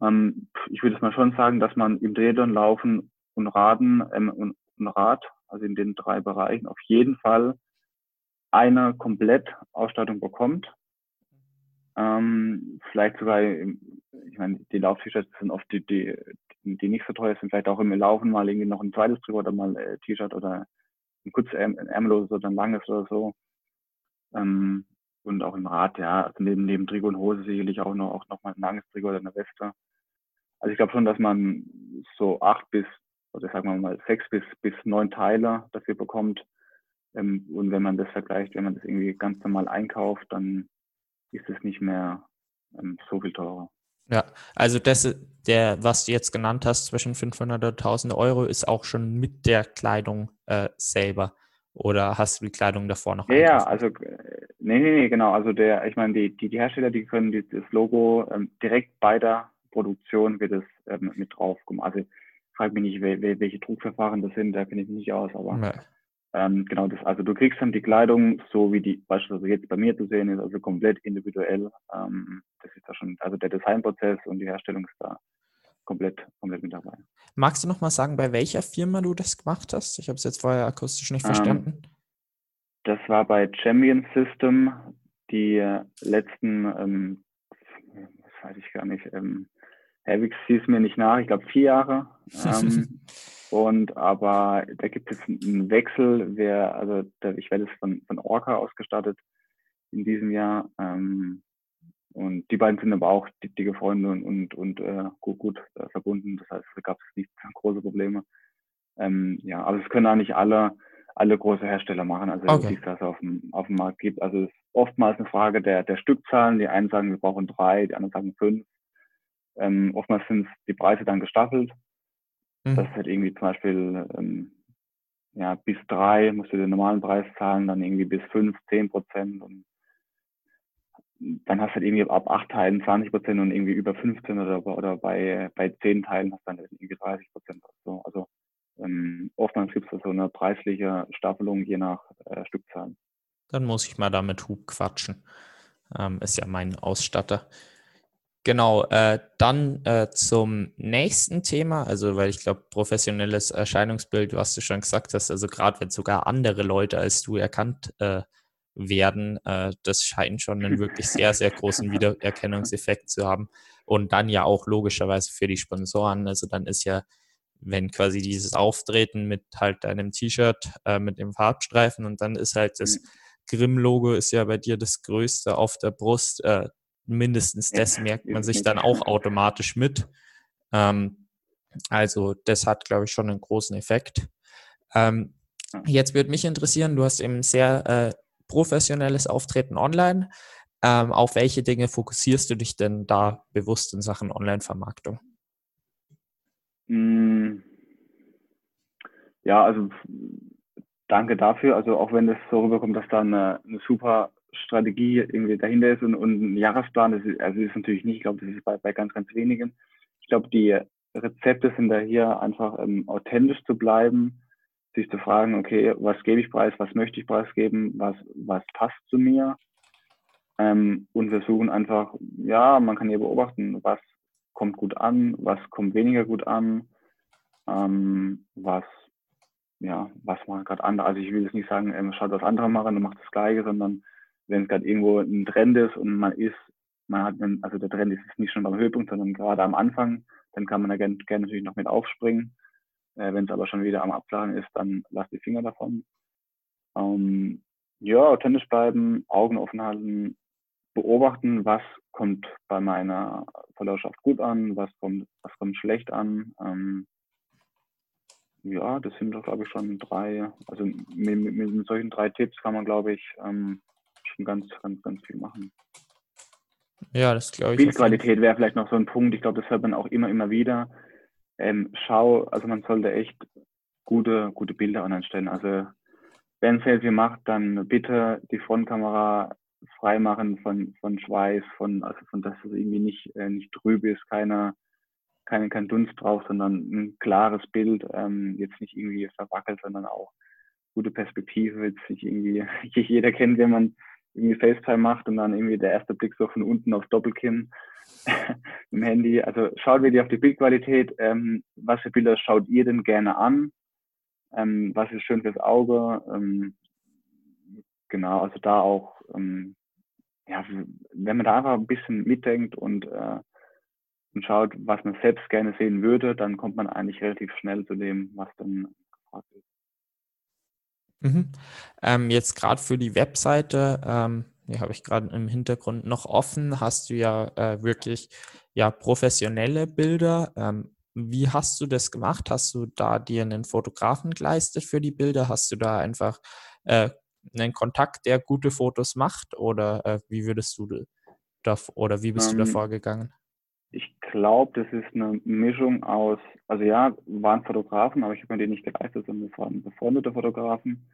Ähm, ich würde es mal schon sagen, dass man im Drehdown laufen und Raden ähm, und, und Rad also in den drei Bereichen, auf jeden Fall eine Komplettausstattung bekommt. Ähm, vielleicht sogar, ich meine, die Lauf-T-Shirts sind oft die, die, die nicht so teuer sind, vielleicht auch im Laufen mal irgendwie noch ein zweites drüber oder mal äh, T-Shirt oder ein kurzes Ärmelloses oder ein langes oder so. Ähm, und auch im Rad, ja, also neben, neben Trikot und Hose sicherlich auch noch, auch noch mal ein langes Trikot oder eine Weste. Also ich glaube schon, dass man so acht bis oder sagen wir mal sechs bis, bis neun Teile dafür bekommt. Ähm, und wenn man das vergleicht, wenn man das irgendwie ganz normal einkauft, dann ist es nicht mehr ähm, so viel teurer. Ja, also das, der, was du jetzt genannt hast, zwischen 500 und 1000 Euro, ist auch schon mit der Kleidung äh, selber. Oder hast du die Kleidung davor noch? Ja, ja, also äh, nee, nee, nee, genau. Also der, ich meine, die, die, die Hersteller, die können die, das Logo ähm, direkt bei der Produktion wird es ähm, mit drauf gemacht. Also frage mich nicht, welche Druckverfahren das sind, da kenne ich mich nicht aus, aber nee. Ähm, genau das, also du kriegst dann die Kleidung, so wie die beispielsweise jetzt bei mir zu sehen ist, also komplett individuell. Ähm, das ist da schon, also der Designprozess und die Herstellung ist da komplett, komplett mit dabei. Magst du noch mal sagen, bei welcher Firma du das gemacht hast? Ich habe es jetzt vorher akustisch nicht ähm, verstanden. Das war bei Champion System die letzten, ähm, das weiß ich gar nicht, ähm, Havix hieß mir nicht nach, ich glaube vier Jahre. Ähm, und aber da gibt es einen Wechsel, wer, also der, ich werde es von, von Orca ausgestattet in diesem Jahr. Ähm, und die beiden sind aber auch dicke Freunde und, und, und äh, gut, gut äh, verbunden. Das heißt, da gab es nicht große Probleme. Ähm, ja, aber es können auch nicht alle, alle große Hersteller machen, also okay. das auf dem, auf dem Markt gibt. Also es ist oftmals eine Frage der, der Stückzahlen. Die einen sagen, wir brauchen drei, die anderen sagen fünf. Ähm, oftmals sind die Preise dann gestaffelt. Mhm. Das ist halt irgendwie zum Beispiel ähm, ja, bis drei musst du den normalen Preis zahlen, dann irgendwie bis fünf, zehn Prozent und dann hast du halt irgendwie ab acht Teilen 20 Prozent und irgendwie über 15 oder, oder bei, bei zehn Teilen hast du dann irgendwie 30 Prozent. So. Also ähm, oftmals gibt es so eine preisliche Staffelung je nach äh, Stückzahl. Dann muss ich mal da mit Hub quatschen. Ähm, ist ja mein Ausstatter. Genau, äh, dann äh, zum nächsten Thema, also weil ich glaube, professionelles Erscheinungsbild, was du schon gesagt hast, also gerade wenn sogar andere Leute als du erkannt äh, werden, äh, das scheint schon einen wirklich sehr, sehr großen Wiedererkennungseffekt zu haben. Und dann ja auch logischerweise für die Sponsoren, also dann ist ja, wenn quasi dieses Auftreten mit halt deinem T-Shirt, äh, mit dem Farbstreifen und dann ist halt das mhm. Grimm-Logo ist ja bei dir das größte auf der Brust, äh, mindestens das merkt man sich dann auch automatisch mit. Ähm, also das hat, glaube ich, schon einen großen Effekt. Ähm, jetzt würde mich interessieren, du hast eben sehr äh, professionelles Auftreten online. Ähm, auf welche Dinge fokussierst du dich denn da bewusst in Sachen Online-Vermarktung? Hm. Ja, also danke dafür. Also auch wenn es so rüberkommt, dass da eine, eine super Strategie irgendwie dahinter ist und, und ein Jahresplan, das ist, also ist natürlich nicht, ich glaube, das ist bei, bei ganz, ganz wenigen. Ich glaube, die Rezepte sind da hier einfach ähm, authentisch zu bleiben, sich zu fragen, okay, was gebe ich preis, was möchte ich preisgeben, was, was passt zu mir. Ähm, und versuchen einfach, ja, man kann hier beobachten, was kommt gut an, was kommt weniger gut an, ähm, was, ja, was man gerade andere. Also ich will jetzt nicht sagen, ähm, schaut was andere machen und macht das Gleiche, sondern wenn es gerade irgendwo ein Trend ist und man ist, man hat einen, also der Trend ist nicht schon beim Höhepunkt, sondern gerade am Anfang, dann kann man da gerne, gerne natürlich noch mit aufspringen. Äh, wenn es aber schon wieder am Abflachen ist, dann lass die Finger davon. Ähm, ja, authentisch bleiben, Augen offen halten, beobachten, was kommt bei meiner Followerschaft gut an, was kommt, was kommt schlecht an. Ähm, ja, das sind doch, glaube ich, schon drei, also mit, mit, mit, solchen drei Tipps kann man, glaube ich, ähm, schon ganz, ganz, ganz viel machen. Ja, das glaube ich. Bildqualität wäre vielleicht noch so ein Punkt. Ich glaube, das hört man auch immer, immer wieder. Ähm, schau, also man sollte echt gute, gute Bilder online stellen. Also wenn Selfie macht, dann bitte die Frontkamera freimachen von, von Schweiß, von, also von dass es irgendwie nicht, äh, nicht trüb ist, keiner, keine, kein Dunst drauf, sondern ein klares Bild, ähm, jetzt nicht irgendwie verwackelt, sondern auch gute Perspektive, jetzt nicht irgendwie, jeder kennt, wenn man irgendwie FaceTime macht und dann irgendwie der erste Blick so von unten aufs Doppelkinn im Handy. Also schaut wirklich auf die Bildqualität. Ähm, was für Bilder schaut ihr denn gerne an? Ähm, was ist schön fürs Auge? Ähm, genau, also da auch, ähm, ja, wenn man da einfach ein bisschen mitdenkt und, äh, und schaut, was man selbst gerne sehen würde, dann kommt man eigentlich relativ schnell zu dem, was dann gefragt ist. Mhm. Ähm, jetzt gerade für die Webseite, ähm, die habe ich gerade im Hintergrund noch offen, hast du ja äh, wirklich ja professionelle Bilder. Ähm, wie hast du das gemacht? Hast du da dir einen Fotografen geleistet für die Bilder? Hast du da einfach äh, einen Kontakt, der gute Fotos macht? Oder äh, wie würdest du da oder wie bist du da ähm, vorgegangen? Ich glaube, das ist eine Mischung aus, also ja, waren Fotografen, aber ich habe mir die nicht geleistet, sondern es waren befreundete Fotografen.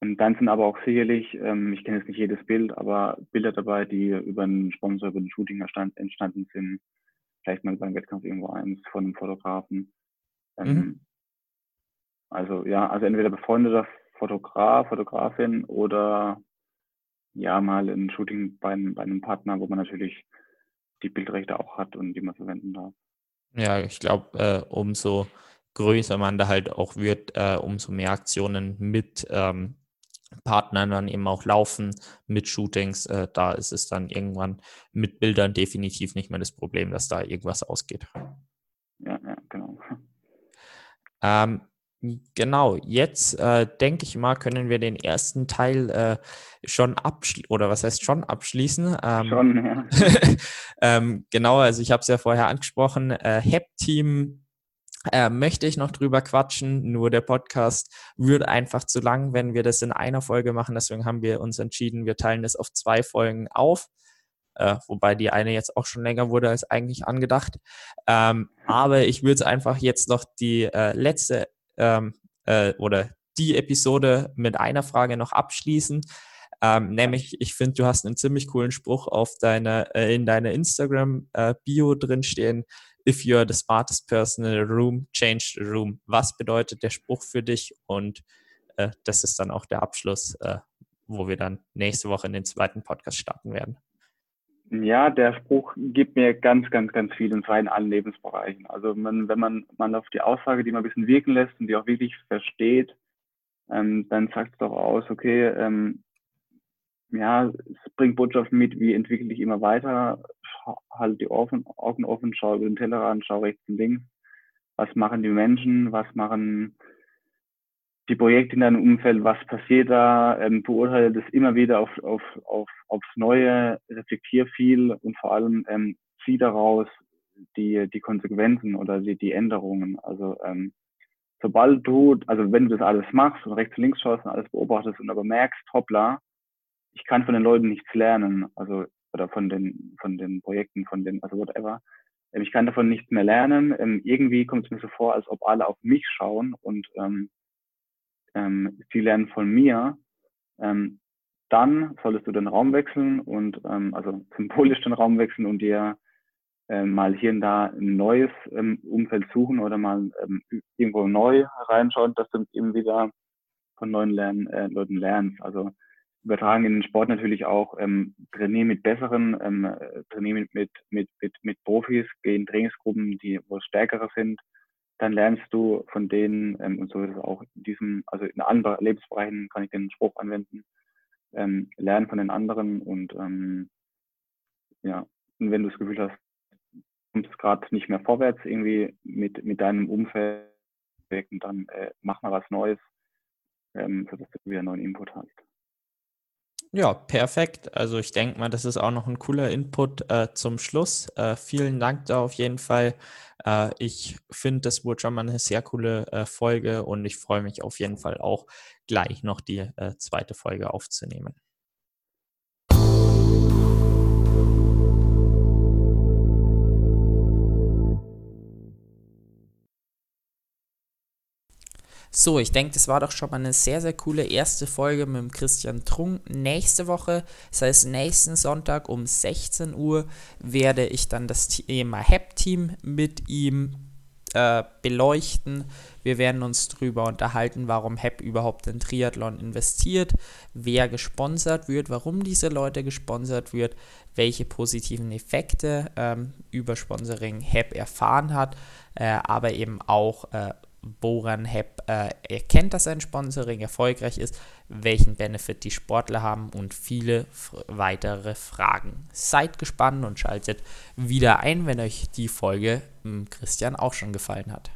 Und dann sind aber auch sicherlich, ähm, ich kenne jetzt nicht jedes Bild, aber Bilder dabei, die über einen Sponsor, über ein Shooting entstanden sind. Vielleicht mal beim Wettkampf irgendwo eins von einem Fotografen. Ähm, mhm. Also ja, also entweder befreundeter Fotograf, Fotografin oder ja, mal ein Shooting bei, bei einem Partner, wo man natürlich die Bildrechte auch hat und die man verwenden darf. Ja, ich glaube, äh, umso größer man da halt auch wird, äh, umso mehr Aktionen mit ähm, Partnern dann eben auch laufen mit Shootings. Äh, da ist es dann irgendwann mit Bildern definitiv nicht mehr das Problem, dass da irgendwas ausgeht. Ja, ja genau. Ähm, genau, jetzt äh, denke ich mal, können wir den ersten Teil äh, schon abschließen, oder was heißt schon abschließen? Ähm, schon, ja. ähm, genau, also ich habe es ja vorher angesprochen, äh, Hep-Team äh, möchte ich noch drüber quatschen, nur der Podcast wird einfach zu lang, wenn wir das in einer Folge machen. Deswegen haben wir uns entschieden, wir teilen das auf zwei Folgen auf. Äh, wobei die eine jetzt auch schon länger wurde als eigentlich angedacht. Ähm, aber ich würde einfach jetzt noch die äh, letzte ähm, äh, oder die Episode mit einer Frage noch abschließen. Ähm, nämlich, ich finde, du hast einen ziemlich coolen Spruch auf deiner, äh, in deiner Instagram-Bio äh, drinstehen. If you're the smartest person in the room, change the room. Was bedeutet der Spruch für dich? Und äh, das ist dann auch der Abschluss, äh, wo wir dann nächste Woche in den zweiten Podcast starten werden. Ja, der Spruch gibt mir ganz, ganz, ganz viel und zwar in allen Lebensbereichen. Also man, wenn man, man auf die Aussage, die man ein bisschen wirken lässt und die auch wirklich versteht, ähm, dann sagt es doch aus, okay, ähm, ja, es bringt Botschaften mit, wie entwickle ich immer weiter, halt die Augen offen, schau über den Tellerrand, schau rechts und links, was machen die Menschen, was machen die Projekte in deinem Umfeld, was passiert da, ähm, beurteile das immer wieder auf, auf, auf, aufs Neue, reflektier viel und vor allem ähm, zieh daraus die, die Konsequenzen oder die, die Änderungen. Also ähm, sobald du, also wenn du das alles machst und rechts und links schaust und alles beobachtest und aber merkst, hoppla, ich kann von den Leuten nichts lernen, also oder von den von den Projekten, von den, also whatever. Ähm, ich kann davon nichts mehr lernen. Ähm, irgendwie kommt es mir so vor, als ob alle auf mich schauen und ähm, ähm, sie lernen von mir, ähm, dann solltest du den Raum wechseln und ähm, also symbolisch den Raum wechseln und dir ähm, mal hier und da ein neues ähm, Umfeld suchen oder mal ähm, irgendwo neu reinschauen, dass du eben wieder von neuen Lern äh, Leuten lernst. Also übertragen in den Sport natürlich auch, ähm, trainiere mit besseren, ähm, trainiere mit, mit, mit, mit, mit Profis, geh in Trainingsgruppen, die wo es stärkere sind, dann lernst du von denen, ähm, und so ist es auch in diesem, also in anderen Lebensbereichen kann ich den Spruch anwenden, ähm, lernen von den anderen und ähm, ja, und wenn du das Gefühl hast, du kommst gerade nicht mehr vorwärts irgendwie mit, mit deinem Umfeld, dann äh, mach mal was Neues, ähm, sodass du wieder neuen Input hast. Ja, perfekt. Also ich denke mal, das ist auch noch ein cooler Input äh, zum Schluss. Äh, vielen Dank da auf jeden Fall. Äh, ich finde, das wurde schon mal eine sehr coole äh, Folge und ich freue mich auf jeden Fall auch gleich noch die äh, zweite Folge aufzunehmen. So, ich denke, das war doch schon mal eine sehr, sehr coole erste Folge mit dem Christian Trunk. Nächste Woche, das heißt nächsten Sonntag um 16 Uhr, werde ich dann das Thema HEP-Team mit ihm äh, beleuchten. Wir werden uns darüber unterhalten, warum HEP überhaupt in Triathlon investiert, wer gesponsert wird, warum diese Leute gesponsert wird, welche positiven Effekte ähm, über Sponsoring HEP erfahren hat, äh, aber eben auch äh, woran Hep äh, erkennt, dass ein Sponsoring erfolgreich ist, welchen Benefit die Sportler haben und viele weitere Fragen. Seid gespannt und schaltet wieder ein, wenn euch die Folge hm, Christian auch schon gefallen hat.